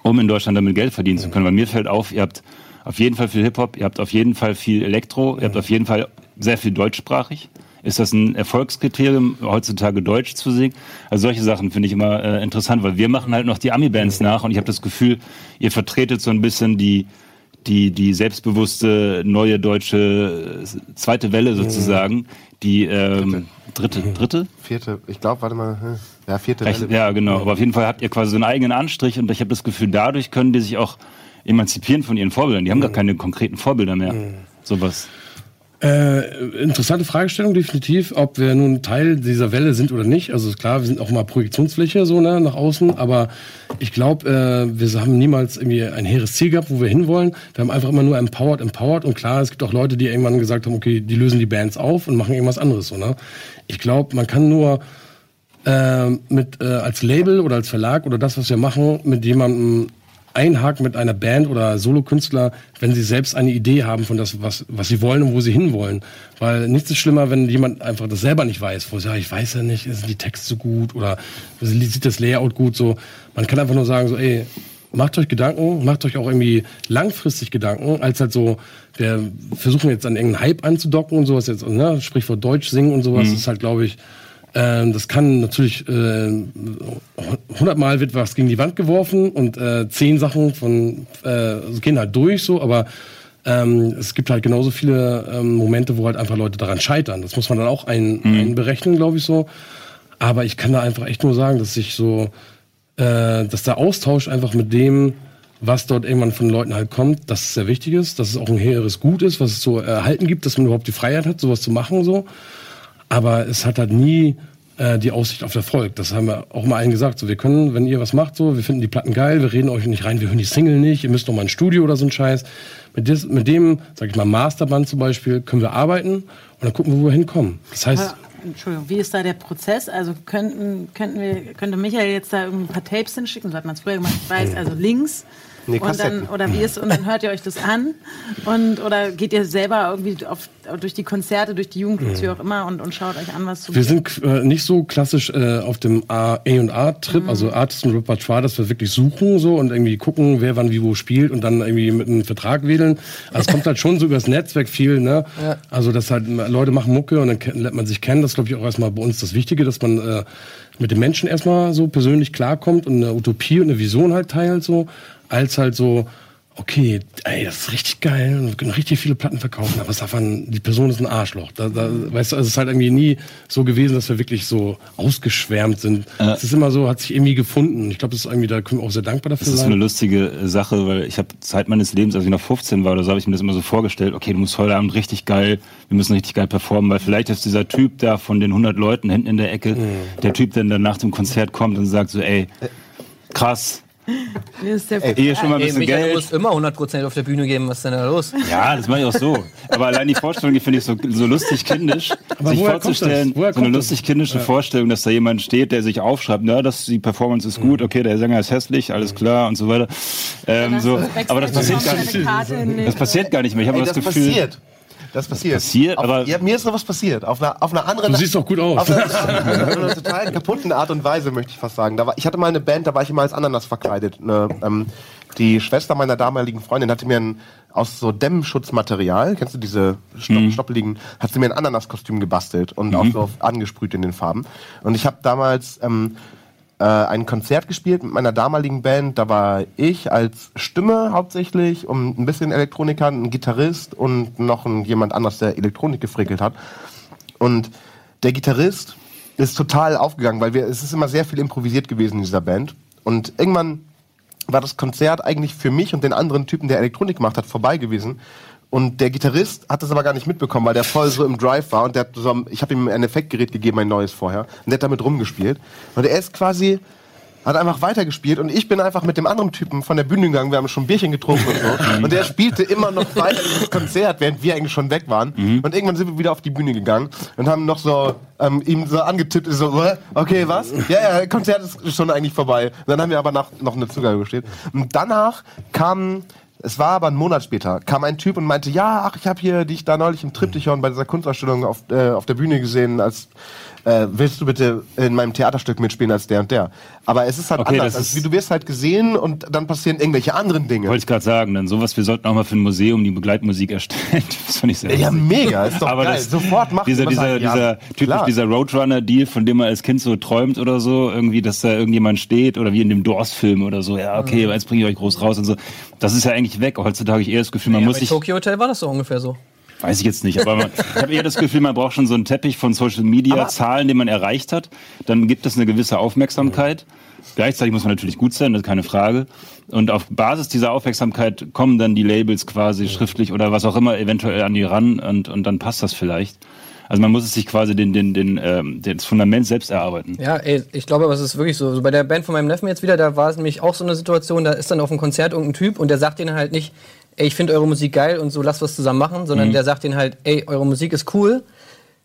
[SPEAKER 2] um in Deutschland damit Geld verdienen zu können? Weil mir fällt auf, ihr habt auf jeden Fall viel Hip-Hop, ihr habt auf jeden Fall viel Elektro, ihr habt auf jeden Fall sehr viel deutschsprachig. Ist das ein Erfolgskriterium, heutzutage Deutsch zu singen? Also solche Sachen finde ich immer äh, interessant, weil wir machen halt noch die Ami-Bands nach und ich habe das Gefühl, ihr vertretet so ein bisschen die, die, die selbstbewusste neue deutsche äh, zweite Welle sozusagen, die ähm, dritte, dritte?
[SPEAKER 3] Vierte, ich glaube, warte mal, hm. ja, vierte Welle.
[SPEAKER 2] ja, genau. Aber auf jeden Fall habt ihr quasi so einen eigenen Anstrich und ich habe das Gefühl, dadurch können die sich auch emanzipieren von ihren Vorbildern. Die haben gar keine konkreten Vorbilder mehr. Sowas.
[SPEAKER 4] Äh, interessante Fragestellung, definitiv, ob wir nun Teil dieser Welle sind oder nicht. Also ist klar, wir sind auch mal Projektionsfläche so ne, nach außen, aber ich glaube, äh, wir haben niemals irgendwie ein hehres Ziel gehabt, wo wir hinwollen. Wir haben einfach immer nur empowered, empowered und klar, es gibt auch Leute, die irgendwann gesagt haben, okay, die lösen die Bands auf und machen irgendwas anderes. So, ne? Ich glaube, man kann nur äh, mit äh, als Label oder als Verlag oder das, was wir machen, mit jemandem einhaken mit einer Band oder Solokünstler, wenn sie selbst eine Idee haben von das, was, was sie wollen und wo sie hinwollen. Weil nichts ist schlimmer, wenn jemand einfach das selber nicht weiß, wo sie sagt, ich weiß ja nicht, sind die Texte gut oder sieht das Layout gut so. Man kann einfach nur sagen, so, ey, macht euch Gedanken, macht euch auch irgendwie langfristig Gedanken, als halt so, wir versuchen jetzt an irgendeinen Hype anzudocken und sowas jetzt, ne, Sprichwort Deutsch singen und sowas, ist halt, glaube ich, ähm, das kann natürlich äh, hundertmal wird was gegen die Wand geworfen und äh, zehn Sachen von äh, gehen halt durch so, aber ähm, es gibt halt genauso viele ähm, Momente, wo halt einfach Leute daran scheitern. Das muss man dann auch ein, einberechnen, glaube ich so. Aber ich kann da einfach echt nur sagen, dass ich so, äh, dass der Austausch einfach mit dem, was dort irgendwann von Leuten halt kommt, dass es sehr wichtig ist, dass es auch ein höheres Gut ist, was es so erhalten gibt, dass man überhaupt die Freiheit hat, sowas zu machen so. Aber es hat halt nie äh, die Aussicht auf Erfolg. Das haben wir auch mal allen gesagt. So, wir können, wenn ihr was macht, so, wir finden die Platten geil, wir reden euch nicht rein, wir hören die Single nicht, ihr müsst noch mal ein Studio oder so ein Scheiß. Mit, des, mit dem, sag ich mal, Masterband zum Beispiel, können wir arbeiten und dann gucken wir, wo wir hinkommen. Das heißt,
[SPEAKER 5] Aber, Entschuldigung, wie ist da der Prozess? Also könnten, könnten wir, könnte Michael jetzt da irgendwie ein paar Tapes hinschicken, so hat man es früher gemacht, ich weiß, also Links.
[SPEAKER 3] Nee,
[SPEAKER 5] und dann, oder wie ist, und dann hört ihr euch das an und oder geht ihr selber irgendwie auf, durch die Konzerte, durch die Jugendclubs, wie auch immer und, und schaut euch an, was so
[SPEAKER 4] Wir sind äh, nicht so klassisch äh, auf dem A&A-Trip, also Artist und Repertoire, dass wir wirklich suchen so und irgendwie gucken, wer wann wie wo spielt und dann irgendwie mit einem Vertrag wedeln. Also es kommt halt schon so übers Netzwerk viel, ne? Also dass halt Leute machen Mucke und dann lernt man sich kennen. Das ist, glaube ich, auch erstmal bei uns das Wichtige, dass man äh, mit den Menschen erstmal so persönlich klarkommt und eine Utopie und eine Vision halt teilt so, als halt so okay, ey, das ist richtig geil und wir können richtig viele Platten verkaufen, aber ein, die Person ist ein Arschloch. Da, da, weißt du, also es ist halt irgendwie nie so gewesen, dass wir wirklich so ausgeschwärmt sind. Es ist immer so, hat sich irgendwie gefunden. Ich glaube, das ist irgendwie, da können wir auch sehr dankbar dafür
[SPEAKER 2] Das ist
[SPEAKER 4] sein.
[SPEAKER 2] eine lustige äh, Sache, weil ich habe Zeit meines Lebens, als ich noch 15 war oder so, habe ich mir das immer so vorgestellt, okay, du musst heute Abend richtig geil, wir müssen richtig geil performen, weil vielleicht ist dieser Typ da von den 100 Leuten hinten in der Ecke, der Typ, der dann nach dem Konzert kommt und sagt so, ey, krass,
[SPEAKER 5] Wie ist der
[SPEAKER 2] hier schon mal ein
[SPEAKER 1] Ey,
[SPEAKER 2] bisschen
[SPEAKER 1] Michael, du
[SPEAKER 2] Geld.
[SPEAKER 1] musst immer 100% auf der Bühne geben, was ist denn da los?
[SPEAKER 2] Ja, das mache ich auch so. Aber allein die Vorstellung, die finde ich so, so lustig kindisch.
[SPEAKER 4] Aber
[SPEAKER 2] sich vorzustellen,
[SPEAKER 4] das?
[SPEAKER 2] So eine
[SPEAKER 4] das?
[SPEAKER 2] lustig kindische Vorstellung, dass da jemand steht, der sich aufschreibt, na, das, die Performance ist gut, okay, der Sänger ist hässlich, alles klar und so weiter. Ähm, so. Aber das passiert gar nicht. Das passiert gar nicht mehr. Ich habe
[SPEAKER 3] Ey,
[SPEAKER 2] das,
[SPEAKER 3] das
[SPEAKER 2] Gefühl,
[SPEAKER 3] passiert. Das passiert.
[SPEAKER 2] Passiert,
[SPEAKER 3] auf,
[SPEAKER 2] aber-
[SPEAKER 3] ja, mir ist sowas passiert. Auf einer, auf einer anderen.
[SPEAKER 4] Du siehst doch gut aus.
[SPEAKER 3] Auf einer, auf einer total kaputten Art und Weise, möchte ich fast sagen. Da war, ich hatte mal eine Band, da war ich immer als Ananas verkleidet. Ne, ähm, die Schwester meiner damaligen Freundin hatte mir ein, aus so Dämmschutzmaterial, kennst du diese Stopp,
[SPEAKER 2] Mhm.
[SPEAKER 3] stoppeligen, hat sie mir ein Ananaskostüm gebastelt und auch so angesprüht in den Farben. Und ich habe damals ähm, äh, ein Konzert gespielt mit meiner damaligen Band. Da war ich als Stimme hauptsächlich und ein bisschen Elektroniker, ein Gitarrist und noch ein, jemand anders, der Elektronik gefrickelt hat. Und der Gitarrist ist total aufgegangen, weil wir, es ist immer sehr viel improvisiert gewesen in dieser Band. Und irgendwann war das Konzert eigentlich für mich und den anderen Typen, der Elektronik gemacht hat, vorbei gewesen. Und der Gitarrist hat das aber gar nicht mitbekommen, weil der voll so im Drive war und der hat so, ich habe ihm ein Effektgerät gegeben, ein neues vorher, und der hat damit rumgespielt. Und er ist quasi, hat einfach weitergespielt und ich bin einfach mit dem anderen Typen von der Bühne gegangen, wir haben schon ein Bierchen getrunken und so. Und der spielte immer noch weiter dieses Konzert, während wir eigentlich schon weg waren. Und irgendwann sind wir wieder auf die Bühne gegangen und haben noch so ähm, ihm so angetippt, so, "Hä? okay, was? Ja, ja, Konzert ist schon eigentlich vorbei. Und dann haben wir aber nach, noch eine Zugabe gestellt. Und danach kam es war aber ein Monat später, kam ein Typ und meinte, ja, ach, ich habe hier dich da neulich im Triptychon bei dieser Kunstausstellung auf, äh, auf der Bühne gesehen, als äh, willst du bitte in meinem Theaterstück mitspielen als der und der. Aber es ist halt
[SPEAKER 2] Okay,
[SPEAKER 3] anders. Also, du wirst halt gesehen und dann passieren irgendwelche anderen Dinge.
[SPEAKER 2] wollte ich gerade sagen, dann sowas, wir sollten auch mal für ein Museum die Begleitmusik erstellen. Das fand ich sehr
[SPEAKER 3] Ja,
[SPEAKER 2] lustig.
[SPEAKER 3] mega, ist doch
[SPEAKER 2] Aber
[SPEAKER 3] geil.
[SPEAKER 2] das,
[SPEAKER 3] Sofort machen
[SPEAKER 2] dieser, dieser,
[SPEAKER 3] halt, ja,
[SPEAKER 2] dieser, typisch
[SPEAKER 3] klar.
[SPEAKER 2] dieser Roadrunner-Deal, von dem man als Kind so träumt oder so, irgendwie, dass da irgendjemand steht oder wie in dem Doors-Film oder so, ja, okay, jetzt bringe ich euch groß raus und so. Das ist ja eigentlich weg. Heutzutage habe ich eher das Gefühl, man
[SPEAKER 1] Ja,
[SPEAKER 2] muss sich,
[SPEAKER 1] Tokyo Hotel war das so ungefähr so.
[SPEAKER 2] Weiß ich jetzt nicht, aber man, ich habe eher das Gefühl, man braucht schon so einen Teppich von Social Media, Zahlen, den man erreicht hat. Dann gibt es eine gewisse Aufmerksamkeit. Gleichzeitig muss man natürlich gut sein, das ist keine Frage. Und auf Basis dieser Aufmerksamkeit kommen dann die Labels quasi schriftlich oder was auch immer eventuell an die ran und, und dann passt das vielleicht. Also man muss es sich quasi den, den, den, ähm, das Fundament selbst erarbeiten.
[SPEAKER 1] Ja, ey, ich glaube, aber es ist wirklich so. so. Bei der Band von meinem Neffen jetzt wieder, da war es nämlich auch so eine Situation, da ist dann auf einem Konzert irgendein Typ und der sagt denen halt nicht, ey, ich finde eure Musik geil und so lasst was zusammen machen,
[SPEAKER 2] Mhm.
[SPEAKER 1] sondern der sagt denen halt, ey, eure Musik ist cool.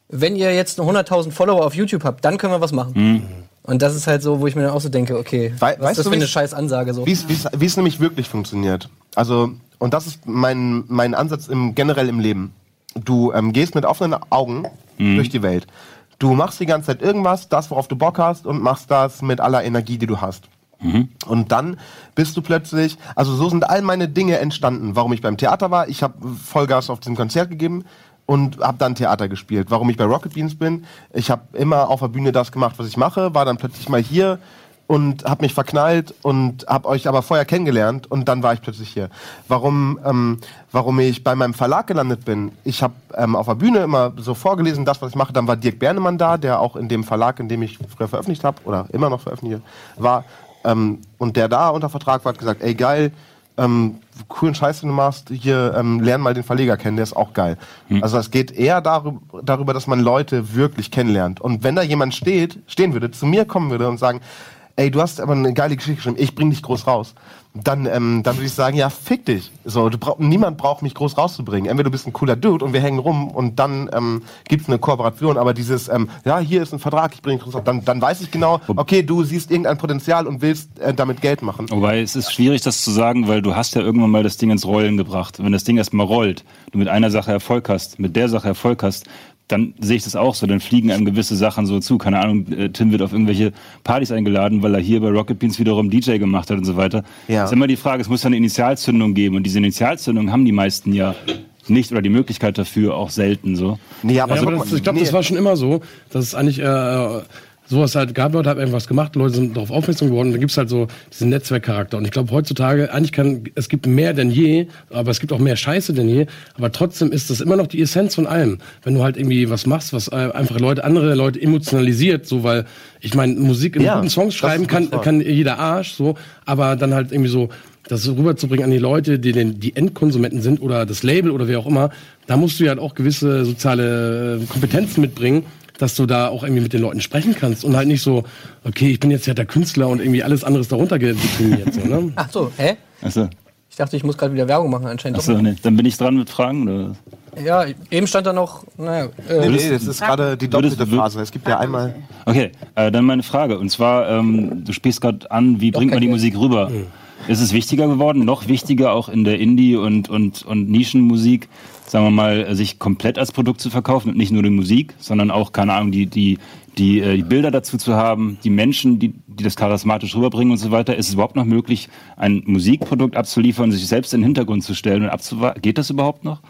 [SPEAKER 1] Wenn ihr jetzt 100.000 Follower auf YouTube habt, dann können wir was machen.
[SPEAKER 2] Mhm.
[SPEAKER 1] Und das ist halt so, wo ich mir dann auch so denke, okay,
[SPEAKER 3] Wei-
[SPEAKER 1] was
[SPEAKER 3] weißt
[SPEAKER 1] ist das
[SPEAKER 3] du,
[SPEAKER 1] für eine scheiß Ansage so?
[SPEAKER 3] Wie es- nämlich wirklich funktioniert. Also, und das ist mein, mein Ansatz im, generell im Leben. Du ähm, gehst mit offenen Augen durch die Welt. Du machst die ganze Zeit irgendwas, das, worauf du Bock hast, und machst das mit aller Energie, die du hast. Und dann bist du plötzlich, also so sind all meine Dinge entstanden. Warum ich beim Theater war, ich habe Vollgas auf diesem Konzert gegeben und habe dann Theater gespielt. Warum ich bei Rocket Beans bin, ich habe immer auf der Bühne das gemacht, was ich mache, war dann plötzlich mal hier und habe mich verknallt und habe euch aber vorher kennengelernt und dann war ich plötzlich hier. Warum, ähm, warum ich bei meinem Verlag gelandet bin? Ich habe ähm, auf der Bühne immer so vorgelesen, das, was ich mache. Dann war Dirk Bernemann da, der auch in dem Verlag, in dem ich früher veröffentlicht habe oder immer noch veröffentliche, war. Ähm, und der da unter Vertrag war, hat gesagt, ey geil, ähm, coolen Scheiß, den du machst, hier ähm, lern mal den Verleger kennen, der ist auch geil.
[SPEAKER 2] Hm.
[SPEAKER 3] Also es geht eher darüber, darüber, dass man Leute wirklich kennenlernt. Und wenn da jemand steht, stehen würde, zu mir kommen würde und sagen, ey, du hast aber eine geile Geschichte geschrieben, ich bring dich groß raus. Dann, ähm, dann würde ich sagen, ja, fick dich. So, du brauch, niemand braucht mich groß rauszubringen. Entweder du bist ein cooler Dude und wir hängen rum und dann ähm, gibt's eine Kooperation. Aber dieses, ähm, ja, hier ist ein Vertrag, ich bring dich groß raus, dann, dann weiß ich genau, okay, du siehst irgendein Potenzial und willst äh, damit Geld machen.
[SPEAKER 2] Wobei es ist schwierig, das zu sagen, weil du hast ja irgendwann mal das Ding ins Rollen gebracht. Wenn das Ding erstmal rollt, du mit einer Sache Erfolg hast, mit der Sache Erfolg hast, dann sehe ich das auch so. Dann fliegen einem gewisse Sachen so zu. Keine Ahnung, äh, Tim wird auf irgendwelche Partys eingeladen, weil er hier bei Rocket Beans wiederum DJ gemacht hat und so weiter.
[SPEAKER 3] Ja.
[SPEAKER 2] ist immer die Frage, es muss ja eine Initialzündung geben. Und diese Initialzündung haben die meisten ja nicht oder die Möglichkeit dafür auch selten so.
[SPEAKER 3] Nee,
[SPEAKER 4] Ja, aber
[SPEAKER 3] guck
[SPEAKER 4] das, ich glaube, das
[SPEAKER 3] nee.
[SPEAKER 4] war schon immer so, dass es eigentlich äh, sowas halt gab, Leute haben irgendwas gemacht, Leute sind darauf aufmerksam geworden, und dann gibt's halt so diesen Netzwerkcharakter. Und ich glaube, heutzutage, eigentlich kann, es gibt mehr denn je, aber es gibt auch mehr Scheiße denn je, aber trotzdem ist das immer noch die Essenz von allem. Wenn du halt irgendwie was machst, was äh, einfach Leute, andere Leute emotionalisiert, so, weil, ich meine, Musik in
[SPEAKER 3] Ja,
[SPEAKER 4] guten Songs schreiben kann, kann jeder Arsch, so, aber dann halt irgendwie so, das rüberzubringen an die Leute, die den, die Endkonsumenten sind oder das Label oder wer auch immer, da musst du ja halt auch gewisse soziale äh, Kompetenzen mitbringen, dass du da auch irgendwie mit den Leuten sprechen kannst und halt nicht so, okay, ich bin jetzt ja der Künstler und irgendwie alles andere ist darunter deprimiert. So, ne?
[SPEAKER 1] Ach so, hä?
[SPEAKER 2] Achso,
[SPEAKER 1] Ich dachte, ich muss gerade wieder Werbung machen anscheinend.
[SPEAKER 2] achso nee. dann bin ich dran mit Fragen. Oder?
[SPEAKER 1] Ja, eben stand da noch, naja, äh,
[SPEAKER 3] Nee, nee, das ist gerade die doppelte Phase. Es gibt ja einmal.
[SPEAKER 2] Okay, äh, dann meine Frage. Und zwar, ähm, du spielst gerade an, wie bringt man die Musik rüber? Ist es wichtiger geworden, noch wichtiger auch in der Indie- und, und, und Nischenmusik, sagen wir mal, sich komplett als Produkt zu verkaufen und nicht nur die Musik, sondern auch, keine Ahnung, die, die, die, äh, die Bilder dazu zu haben, die Menschen, die, die das charismatisch rüberbringen und so weiter. Ist es überhaupt noch möglich, ein Musikprodukt abzuliefern, sich selbst in den Hintergrund zu stellen und abzuwarten? Geht das überhaupt noch?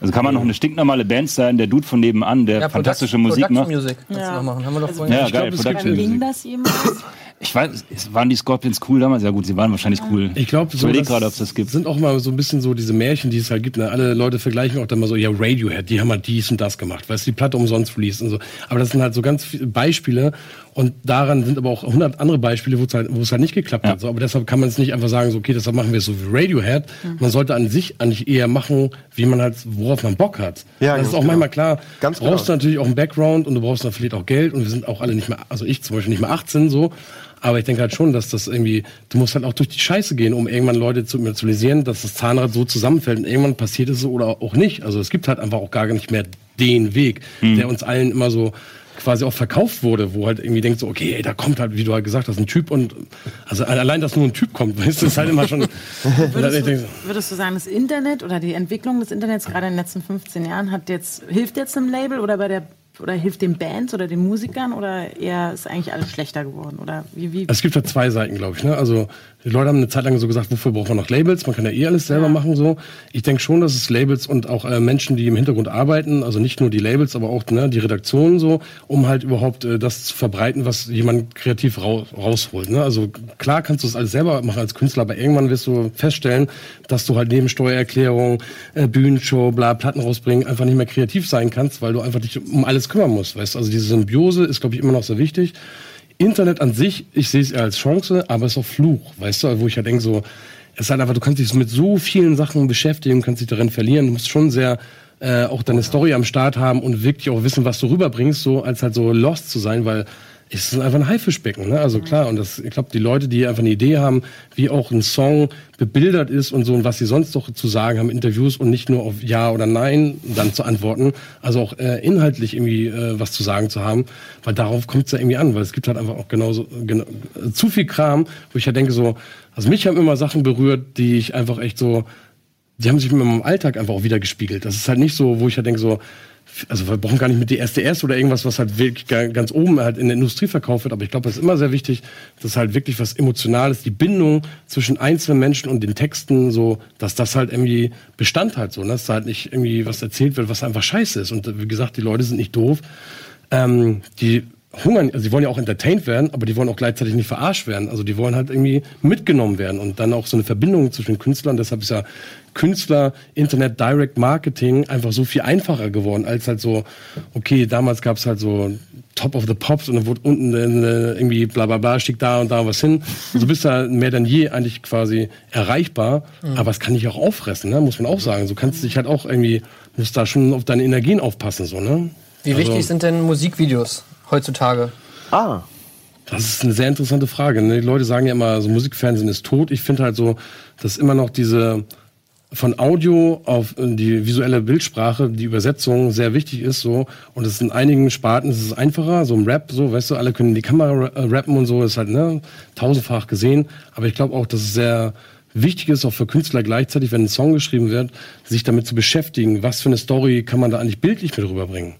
[SPEAKER 2] Also kann man noch eine stinknormale Band sein, der Dude von nebenan, der
[SPEAKER 1] ja,
[SPEAKER 2] fantastische
[SPEAKER 1] Product-
[SPEAKER 2] Musik
[SPEAKER 1] Production
[SPEAKER 2] macht?
[SPEAKER 1] Music
[SPEAKER 5] Ja.
[SPEAKER 1] machen. Haben wir doch
[SPEAKER 5] Also
[SPEAKER 1] vorhin.
[SPEAKER 2] Ja,
[SPEAKER 4] Ich
[SPEAKER 2] geil,
[SPEAKER 4] glaub, es
[SPEAKER 2] Production
[SPEAKER 5] Ging das jemals?
[SPEAKER 2] Ich weiß, waren die Scorpions cool damals? Ja gut, sie waren wahrscheinlich cool.
[SPEAKER 4] Ich glaube,
[SPEAKER 2] ich
[SPEAKER 4] so,
[SPEAKER 2] gerade, ob es das gibt.
[SPEAKER 4] sind auch mal so ein bisschen so diese Märchen, die es halt gibt. Ne? Alle Leute vergleichen auch dann mal so, ja, Radiohead, die haben halt dies und das gemacht, weil es die Platte umsonst released und so. Aber das sind halt so ganz viele Beispiele und daran sind aber auch 100 andere Beispiele, wo es halt, wo es halt nicht geklappt
[SPEAKER 2] Ja.
[SPEAKER 4] hat. So, aber deshalb kann man es nicht einfach sagen, so, okay, deshalb machen wir es so wie Radiohead. Man sollte an sich eigentlich eher machen, wie man halt, worauf man Bock hat.
[SPEAKER 3] Ja,
[SPEAKER 4] das ist auch
[SPEAKER 3] genau.
[SPEAKER 4] manchmal klar.
[SPEAKER 3] Ganz
[SPEAKER 4] brauchst
[SPEAKER 3] genau.
[SPEAKER 4] du natürlich auch einen Background und du brauchst dann vielleicht auch Geld und wir sind auch alle nicht mehr, also ich zum Beispiel nicht mehr 18 so. Aber ich denke halt schon, dass das irgendwie, du musst halt auch durch die Scheiße gehen, um irgendwann Leute zu emotionalisieren, dass das Zahnrad so zusammenfällt und irgendwann passiert es so oder auch nicht. Also es gibt halt einfach auch gar nicht mehr den Weg, der uns allen immer so quasi auch verkauft wurde, wo halt irgendwie denkt so, okay, ey, da kommt halt, wie du halt gesagt hast, ein Typ und also allein, dass nur ein Typ kommt, weißt du, ist halt immer schon.
[SPEAKER 5] Würdest du, würdest du sagen, das Internet oder die Entwicklung des Internets gerade in den letzten 15 Jahren hat jetzt, hilft jetzt einem Label oder bei der oder hilft den Bands oder den Musikern oder eher ist eigentlich alles schlechter geworden? Oder wie, wie
[SPEAKER 4] Es gibt halt zwei Seiten, glaube ich. Ne? Also die Leute haben eine Zeit lang so gesagt, wofür braucht man noch Labels? Man kann ja eh alles selber machen so. Ich denke schon, dass es Labels und auch äh, Menschen, die im Hintergrund arbeiten, also nicht nur die Labels, aber auch ne, die Redaktionen so, um halt überhaupt äh, das zu verbreiten, was jemand kreativ rau rausholt. Ne? Also klar kannst du das alles selber machen als Künstler, aber irgendwann wirst du feststellen, dass du halt neben Steuererklärung, äh, Bühnenshow, bla, Platten rausbringen, einfach nicht mehr kreativ sein kannst, weil du einfach dich um alles kümmern musst. Weißt? Also diese Symbiose ist, glaube ich, immer noch sehr wichtig. Internet an sich, ich sehe es eher als Chance, aber es ist auch Fluch, weißt du, wo ich halt denke so, es ist halt einfach, du kannst dich mit so vielen Sachen beschäftigen, kannst dich darin verlieren, du musst schon sehr äh, auch deine Story am Start haben und wirklich auch wissen, was du rüberbringst, so als halt so lost zu sein, weil es ist einfach ein Haifischbecken, ne? Also klar, und das, ich glaube, die Leute, die einfach eine Idee haben, wie auch ein Song bebildert ist und so und was sie sonst noch zu sagen haben in Interviews und nicht nur auf Ja oder Nein dann zu antworten, also auch äh, inhaltlich irgendwie äh, was zu sagen zu haben, weil darauf kommt es ja irgendwie an, weil es gibt halt einfach auch genauso genau, zu viel Kram, wo ich ja denke so, also mich haben immer Sachen berührt, die ich einfach echt so, die haben sich in meinem Alltag einfach auch wieder gespiegelt. Das ist halt nicht so, wo ich ja denke so, also wir brauchen gar nicht mit DSDS oder irgendwas, was halt wirklich ga- ganz oben halt in der Industrie verkauft wird, aber ich glaube, es ist immer sehr wichtig, dass halt wirklich was Emotionales, die Bindung zwischen einzelnen Menschen und den Texten so, dass das halt irgendwie Bestand hat, so, ne? dass da halt nicht irgendwie was erzählt wird, was einfach scheiße ist. Und wie gesagt, die Leute sind nicht doof. Ähm, die hungern, also die wollen ja auch entertained werden, aber die wollen auch gleichzeitig nicht verarscht werden. Also die wollen halt irgendwie mitgenommen werden und dann auch so eine Verbindung zwischen den Künstlern. Deshalb ist ja Künstler, Internet, Direct Marketing einfach so viel einfacher geworden, als halt so, okay, damals gab es halt so Top of the Pops und dann wurde unten äh, irgendwie bla bla bla, stieg da und da was hin. Und so bist du halt mehr denn je eigentlich quasi erreichbar, aber es kann dich auch auffressen, ne? muss man auch sagen. So kannst du dich halt auch irgendwie, musst da schon auf deine Energien aufpassen, so, ne?
[SPEAKER 1] Wie
[SPEAKER 4] Also-
[SPEAKER 1] wichtig sind denn Musikvideos heutzutage?
[SPEAKER 3] Ah,
[SPEAKER 4] Das ist eine sehr interessante Frage. Ne? Die Leute sagen ja immer, so Musikfernsehen ist tot. Ich finde halt so, dass immer noch diese von Audio auf äh, die visuelle Bildsprache, die Übersetzung sehr wichtig ist so und es ist in einigen Sparten ist es einfacher, so im Rap, so weißt du, alle können in die Kamera ra- äh, rappen und so, ist halt ne tausendfach gesehen, aber ich glaube auch, dass es sehr wichtig ist auch für Künstler gleichzeitig, wenn ein Song geschrieben wird, sich damit zu beschäftigen, was für eine Story kann man da eigentlich bildlich mit rüberbringen.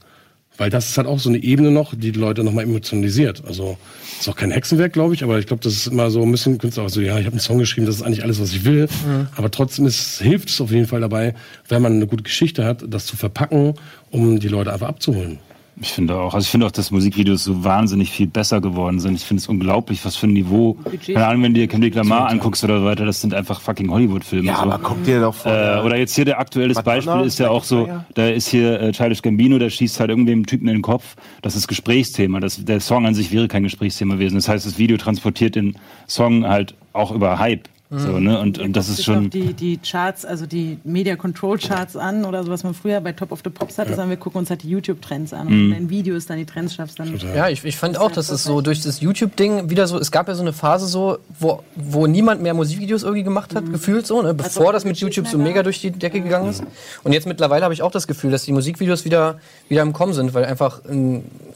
[SPEAKER 4] Weil das ist halt auch so eine Ebene noch, die die Leute nochmal emotionalisiert. Also ist auch kein Hexenwerk, glaube ich, aber ich glaube, das ist immer so, müssen Künstler auch so, ja, ich habe einen Song geschrieben, das ist eigentlich alles, was ich will. Aber trotzdem ist, hilft es auf jeden Fall dabei, wenn man eine gute Geschichte hat, das zu verpacken, um die Leute einfach abzuholen.
[SPEAKER 2] Ich finde auch. Also ich finde auch, dass Musikvideos so wahnsinnig viel besser geworden sind. Ich finde es unglaublich, was für ein Niveau.
[SPEAKER 5] Budget.
[SPEAKER 2] Keine Ahnung, wenn du dir Kendrick Lamar anguckst oder so weiter, das sind einfach fucking Hollywood-Filme.
[SPEAKER 3] ja,
[SPEAKER 2] so.
[SPEAKER 3] aber guck dir doch vor.
[SPEAKER 2] Äh, oder jetzt hier der aktuelles
[SPEAKER 3] Madonna,
[SPEAKER 2] Beispiel ist ja auch so, da ist hier äh, Childish Gambino, der schießt halt irgendeinem Typen in den Kopf. Das ist Gesprächsthema. Das, der Song an sich wäre kein Gesprächsthema gewesen. Das heißt, das Video transportiert den Song halt auch über Hype. So, ne? Und, und das ist schon.
[SPEAKER 5] die, die Charts, also die Media Control Charts an oder so, was man früher bei Top of the Pops hatte, sondern wir gucken uns halt die YouTube-Trends an. Und wenn du in Videos dann die Trends schaffst, dann.
[SPEAKER 1] Ja, ich, ich fand auch, dass es so durch das YouTube-Ding wieder so, es gab ja so eine Phase so, wo, wo niemand mehr Musikvideos irgendwie gemacht hat, gefühlt so, ne, bevor
[SPEAKER 5] ob
[SPEAKER 1] das mit YouTube so mega durch die Decke gegangen ist. Und jetzt mittlerweile habe ich auch das Gefühl, dass die Musikvideos wieder, wieder im Kommen sind, weil einfach,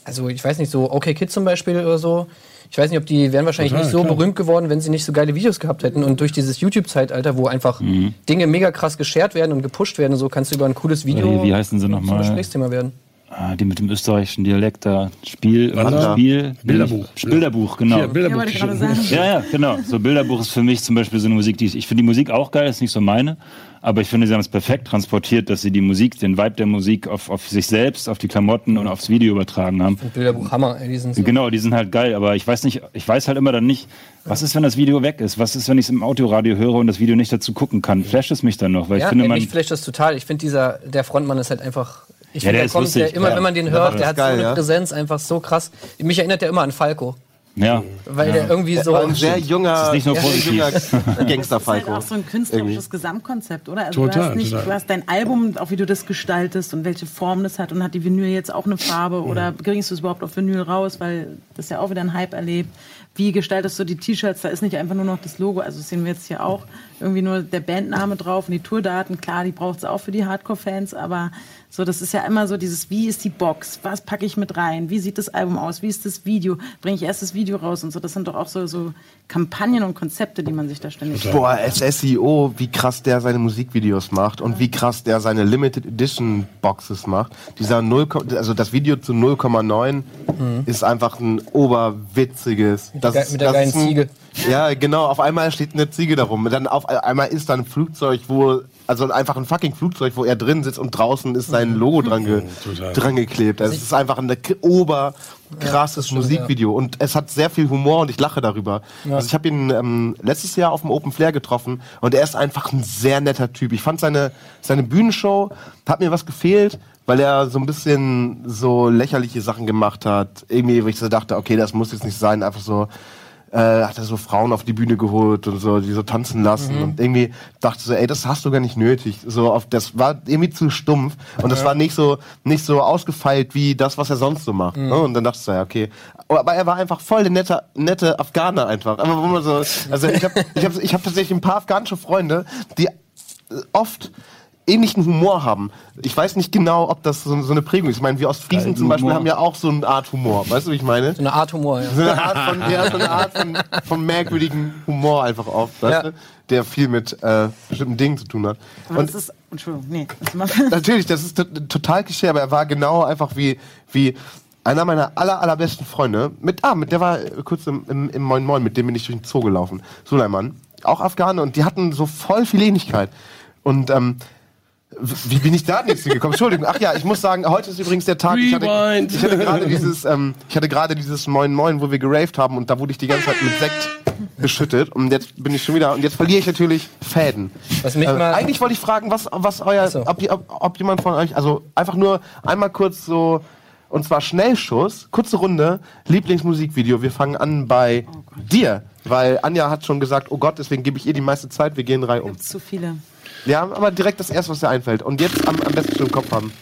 [SPEAKER 1] also ich weiß nicht, so Okay Kid zum Beispiel oder so, ich weiß nicht, ob die wären wahrscheinlich
[SPEAKER 4] Total,
[SPEAKER 1] nicht so
[SPEAKER 4] klar.
[SPEAKER 1] berühmt geworden, wenn sie nicht so geile Videos gehabt hätten. Und durch dieses YouTube-Zeitalter, wo einfach Dinge mega krass geshared werden und gepusht werden, und so kannst du über ein cooles Video
[SPEAKER 2] Wie- wie heißen sie
[SPEAKER 1] zum
[SPEAKER 2] nochmal?
[SPEAKER 1] Gesprächsthema werden.
[SPEAKER 2] Ah, die mit dem österreichischen Dialekt da. Spiel,
[SPEAKER 3] Wanda.
[SPEAKER 2] Spiel,
[SPEAKER 4] Bilderbuch.
[SPEAKER 2] Bilderbuch, genau.
[SPEAKER 4] Hier,
[SPEAKER 5] Ja,
[SPEAKER 4] Bilderbuch.
[SPEAKER 5] wollte ich gerade sagen.
[SPEAKER 2] Ja, ja, genau. So Bilderbuch ist für mich zum Beispiel so eine Musik, die ich, ich finde die Musik auch geil, ist nicht so meine, aber ich finde, sie haben es perfekt transportiert, dass sie die Musik, den Vibe der Musik auf, auf sich selbst, auf die Klamotten und aufs Video übertragen haben.
[SPEAKER 1] Und Bilderbuch Hammer, ey, die sind so.
[SPEAKER 2] Genau, die sind halt geil, aber ich weiß nicht, ich weiß halt immer dann nicht, was ist, wenn das Video weg ist? Was ist, wenn ich es im Autoradio höre und das Video nicht dazu gucken kann? Flasht es mich dann noch? Weil ich
[SPEAKER 1] Ja,
[SPEAKER 2] finde,
[SPEAKER 1] ey,
[SPEAKER 2] man,
[SPEAKER 1] mich flasht das total. Ich finde, dieser, der Frontmann ist halt einfach. Ich
[SPEAKER 2] Ja,
[SPEAKER 1] finde,
[SPEAKER 2] der
[SPEAKER 1] der
[SPEAKER 2] ist
[SPEAKER 1] kommt,
[SPEAKER 2] lustig.
[SPEAKER 1] der, immer
[SPEAKER 2] Ja.
[SPEAKER 1] wenn man den hört, der hat
[SPEAKER 3] geil,
[SPEAKER 1] so eine
[SPEAKER 3] ja.
[SPEAKER 1] Präsenz, einfach so krass. Mich erinnert der immer an Falco.
[SPEAKER 2] ja,
[SPEAKER 1] Weil der irgendwie so.
[SPEAKER 3] ein sehr junger,
[SPEAKER 2] Das ist nicht nur positiv.
[SPEAKER 3] junger
[SPEAKER 5] Das ist halt auch so ein künstlerisches Gesamtkonzept, oder? Also du
[SPEAKER 4] Total,
[SPEAKER 5] hast nicht,
[SPEAKER 4] total.
[SPEAKER 5] du hast dein Album, auch wie du das gestaltest und welche Form das hat und hat die Vinyl jetzt auch eine Farbe oder bringst du es überhaupt auf Vinyl raus, weil das ja auch wieder ein Hype erlebt. Wie gestaltest du die T-Shirts? Da ist nicht einfach nur noch das Logo, also das sehen wir jetzt hier auch irgendwie nur der Bandname drauf und die Tourdaten. Klar, die braucht es auch für die Hardcore-Fans, aber so, das ist ja immer so dieses, wie ist die Box? Was packe ich mit rein? Wie sieht das Album aus? Wie ist das Video? Bringe ich erst das Video raus und so? Das sind doch auch so, so Kampagnen und Konzepte, die man sich da ständig
[SPEAKER 3] Boah, SSEO, wie krass der seine Musikvideos macht und wie krass der seine Limited Edition Boxes macht. Dieser 0, also das Video zu 0,9 ist einfach ein oberwitziges. Das,
[SPEAKER 1] ge- mit der
[SPEAKER 3] das
[SPEAKER 1] geilen Ziege.
[SPEAKER 3] Ja, genau. Auf einmal steht eine Ziege darum. Dann auf einmal ist da ein Flugzeug, wo also einfach ein fucking Flugzeug, wo er drin sitzt und draußen ist sein Logo dran, ge,
[SPEAKER 4] Total.
[SPEAKER 3] dran geklebt. Es ist einfach ein ober krasses Musikvideo und es hat sehr viel Humor und ich lache darüber. Also ich habe ihn ähm, letztes Jahr auf dem Open Flair getroffen und er ist einfach ein sehr netter Typ. Ich fand seine seine Bühnenshow hat mir was gefehlt, weil er so ein bisschen so lächerliche Sachen gemacht hat. Irgendwie, wo ich so dachte, okay, das muss jetzt nicht sein, einfach so äh, hat er so Frauen auf die Bühne geholt und so, die so tanzen lassen und irgendwie dachte so, ey, das hast du gar nicht nötig. So auf, das war irgendwie zu stumpf und das war nicht so nicht so ausgefeilt wie das, was er sonst so macht. Ne? Und dann dachte ich so, ja, okay. Aber er war einfach voll der nette, nette Afghaner einfach. Aber wo man so, also ich habe ich hab, ich hab tatsächlich ein paar afghanische Freunde, die oft ähnlichen Humor haben. Ich weiß nicht genau, ob das so, so eine Prägung ist. Ich meine, wir Ostfriesen zum Beispiel
[SPEAKER 2] Humor.
[SPEAKER 3] haben ja auch so eine Art Humor. Weißt du, wie ich meine?
[SPEAKER 1] So eine Art Humor, ja.
[SPEAKER 3] So eine Art von, ja, so eine Art von, von merkwürdigen Humor einfach oft, weißt
[SPEAKER 1] Ja.
[SPEAKER 3] du? Der viel mit äh, bestimmten Dingen zu tun hat.
[SPEAKER 5] Aber
[SPEAKER 3] Und
[SPEAKER 5] das ist, Entschuldigung, nee. Das
[SPEAKER 3] natürlich, das ist to- total Klischee, aber er war genau einfach wie, wie einer meiner aller, allerbesten Freunde. Mit, ah, mit der war kurz im, im, im Moin Moin, mit dem bin ich durch den Zoo gelaufen. Suleiman. Auch Afghane und die hatten so voll viel Ähnlichkeit. Und ähm, Wie bin ich da nicht gekommen? Entschuldigung. Ach ja, ich muss sagen, heute ist übrigens der Tag. Ich hatte, ich hatte gerade dieses, ähm, ich hatte gerade dieses Moin Moin, wo wir geraved haben und da wurde ich die ganze Zeit mit Sekt beschüttet und jetzt bin ich schon wieder und jetzt verliere ich natürlich Fäden.
[SPEAKER 1] Was mich
[SPEAKER 3] Äh,
[SPEAKER 1] mal-
[SPEAKER 3] eigentlich wollte ich fragen, was, was euer,
[SPEAKER 1] so.
[SPEAKER 3] ob, ob, ob jemand von euch, also einfach nur einmal kurz so, und zwar Schnellschuss, kurze Runde, Lieblingsmusikvideo. Wir fangen an bei dir, weil Anja hat schon gesagt, oh Gott, deswegen gebe ich ihr die meiste Zeit, wir gehen drei um.
[SPEAKER 5] Zu viele.
[SPEAKER 3] Ja, aber direkt das erste, was dir einfällt. Und jetzt am, am besten schon im Kopf haben.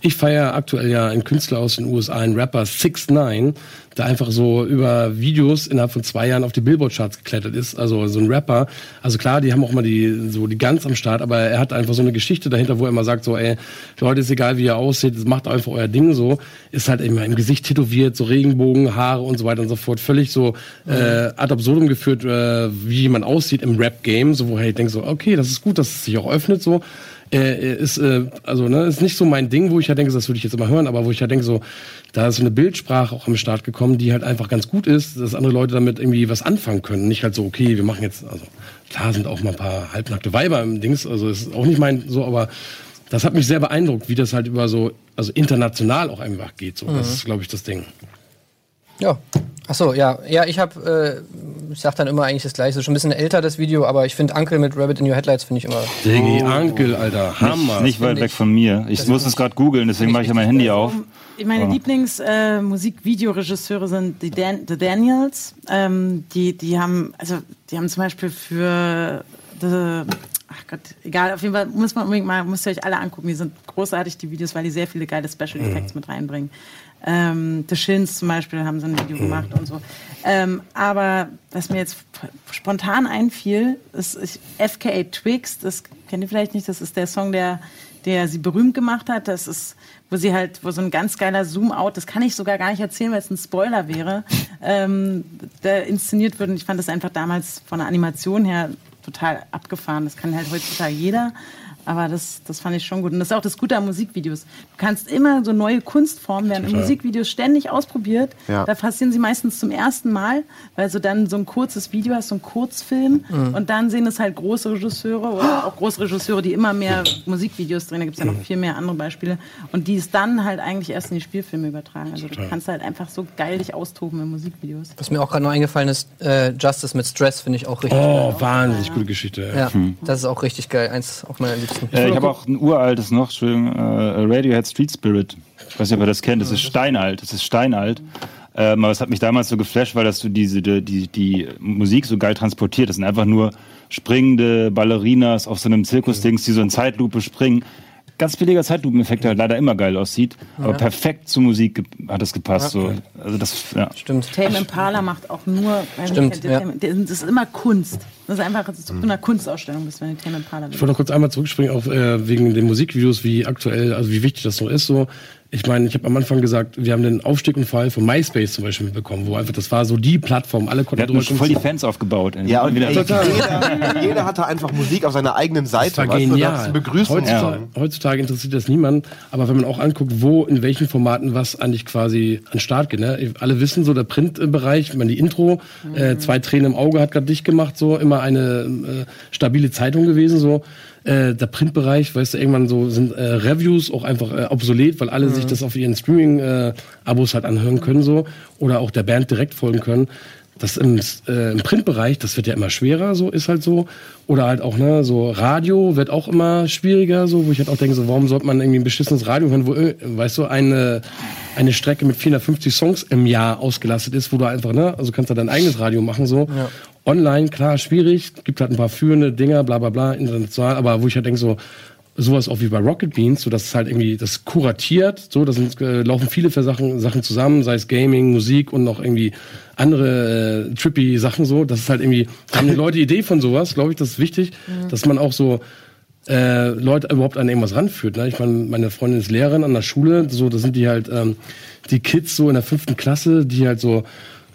[SPEAKER 4] Ich feiere aktuell ja einen Künstler aus den USA, einen Rapper 6 9 der einfach so über Videos innerhalb von zwei Jahren auf die Billboard-Charts geklettert ist. Also so ein Rapper. Also klar, die haben auch mal die so die Guns am Start, aber er hat einfach so eine Geschichte dahinter, wo er immer sagt so, ey, Leute, ist egal wie ihr aussieht, macht einfach euer Ding so. Ist halt immer im Gesicht tätowiert, so Regenbogen, Haare und so weiter und so fort. Völlig so äh, ad absurdum geführt, äh, wie jemand aussieht im Rap-Game, so wo er denkt so, okay, das ist gut, dass es sich auch öffnet so äh, ist äh, also ne ist nicht so mein Ding, wo ich ja denke, das würde ich jetzt immer hören, aber wo ich ja denke so, da ist so eine Bildsprache auch am Start gekommen, die halt einfach ganz gut ist, dass andere Leute damit irgendwie was anfangen können, nicht halt so okay, wir machen jetzt also klar sind auch mal ein paar halbnackte Weiber im Dings, also ist auch nicht mein so, aber das hat mich sehr beeindruckt, wie das halt über so also international auch einfach geht so. Das ist glaube ich das Ding.
[SPEAKER 1] Ja. Ach so, ja. Ja, ich habe, äh, ich sag dann immer eigentlich das Gleiche. Schon ein bisschen älter, das Video, aber ich finde Uncle mit Rabbit in Your Headlights finde ich immer.
[SPEAKER 4] Diggi, Ankel, Alter, Hammer.
[SPEAKER 2] Nicht, nicht weit weg von mir. Ich muss es gerade googeln, deswegen mache ich ja mein Handy auf.
[SPEAKER 5] Meine
[SPEAKER 2] Oh.
[SPEAKER 5] Lieblings-Musikvideoregisseure sind die, Dan The Daniels. Ähm, die, die haben, also, die haben zum Beispiel für The, ach Gott, egal, auf jeden Fall muss man unbedingt mal, müsst ihr euch alle angucken. Die sind großartig, die Videos, weil die sehr viele geile Special Effects mit reinbringen. Ähm, The Shins zum Beispiel haben so ein Video gemacht und so. Ähm, aber was mir jetzt spontan einfiel, ist ich, FKA Twigs, das kennt ihr vielleicht nicht, das ist der Song, der, der sie berühmt gemacht hat. Das ist, wo sie halt, wo so ein ganz geiler Zoom-Out, das kann ich sogar gar nicht erzählen, weil es ein Spoiler wäre, ähm, der inszeniert wird. Und ich fand das einfach damals von der Animation her total abgefahren. Das kann halt heutzutage jeder. Aber das, das fand ich schon gut. Und das ist auch das Gute an Musikvideos. Du kannst immer so neue Kunstformen werden in Musikvideos ständig ausprobiert.
[SPEAKER 3] Ja.
[SPEAKER 5] Da passieren sie meistens zum ersten Mal, weil du dann so ein kurzes Video hast, so ein Kurzfilm. Und dann sehen es halt große Regisseure oder auch große Regisseure, die immer mehr Musikvideos drehen. Da gibt es ja noch viel mehr andere Beispiele. Und die es dann halt eigentlich erst in die Spielfilme übertragen. Also du kannst halt einfach so geil dich austoben in Musikvideos.
[SPEAKER 1] Was mir auch gerade noch eingefallen ist, äh, Justice mit Stress finde ich auch richtig
[SPEAKER 4] Oh, wahnsinnig gute Geschichte.
[SPEAKER 1] geil. Ja, das ist auch richtig geil. Eins auch meiner Liebsten.
[SPEAKER 2] Äh, ich habe auch ein uraltes noch, Entschuldigung, äh, Radiohead Street Spirit. Ich weiß nicht, ob ihr das kennt. Das ist steinalt. Das ist steinalt. Ähm, aber es hat mich damals so geflasht, weil das so diese, die, die, die Musik so geil transportiert. Das sind einfach nur springende Ballerinas auf so einem Zirkusdings, die so in Zeitlupe springen. Ganz billiger Zeitlupeneffekt, der leider immer geil aussieht. Aber perfekt zur Musik hat es gepasst. So. Also das, ja.
[SPEAKER 1] Stimmt.
[SPEAKER 5] Tame Impala macht auch nur,
[SPEAKER 1] Stimmt, ja.
[SPEAKER 5] das ist immer Kunst. Das ist einfach das ist zu einer Kunstausstellung, das wenn die Tame Impala
[SPEAKER 4] Ich wollte noch kurz einmal zurückspringen, auch äh, wegen den Musikvideos, wie aktuell, also wie wichtig das noch ist. So, ich meine, ich habe am Anfang gesagt, wir haben den Aufstieg und Fall von MySpace zum Beispiel mitbekommen, wo einfach das war so die Plattform, alle
[SPEAKER 2] Der
[SPEAKER 4] konnten
[SPEAKER 2] hat mir voll die. Fans aufgebaut.
[SPEAKER 3] Ja, und
[SPEAKER 2] Wieder-
[SPEAKER 3] ey, jeder, jeder hatte einfach Musik auf seiner eigenen Seite.
[SPEAKER 4] Das war
[SPEAKER 3] weißt du,
[SPEAKER 4] genial.
[SPEAKER 3] ist ein Begrüßung.
[SPEAKER 4] heutzutage, heutzutage interessiert das niemand, aber wenn man auch anguckt, wo, in welchen Formaten was eigentlich quasi an Start geht. Ne? Alle wissen so, der Printbereich, wenn man die Intro, äh, zwei Tränen im Auge hat gerade dicht gemacht, so immer eine äh, stabile Zeitung gewesen, so. Äh, der Printbereich, weißt du, irgendwann so sind äh, Reviews auch einfach äh, obsolet, weil alle sich das auf ihren Streaming-Abos halt anhören können, so. Oder auch der Band direkt folgen können. Das im, äh, im Printbereich, das wird ja immer schwerer, so ist halt so. Oder halt auch, ne, so Radio wird auch immer schwieriger, so, wo ich halt auch denke, so, warum sollte man irgendwie ein beschissenes Radio hören, wo, äh, weißt du, eine, eine Strecke mit 450 Songs im Jahr ausgelastet ist, wo du einfach, ne, also kannst du dein eigenes Radio machen, so. Online, klar, schwierig, gibt halt ein paar führende Dinger, bla bla bla, international, aber wo ich halt denke, so, sowas auch wie bei Rocket Beans, so dass es halt irgendwie das kuratiert, so da sind, äh, laufen viele Sachen, Sachen zusammen, sei es Gaming, Musik und noch irgendwie andere äh, trippy Sachen so. Das ist halt irgendwie, haben die Leute Idee von sowas, glaube ich, das ist wichtig, dass man auch so äh, Leute überhaupt an irgendwas ranführt. Ne? Ich meine, meine Freundin ist Lehrerin an der Schule, so da sind die halt ähm, die Kids so in der fünften Klasse, die halt so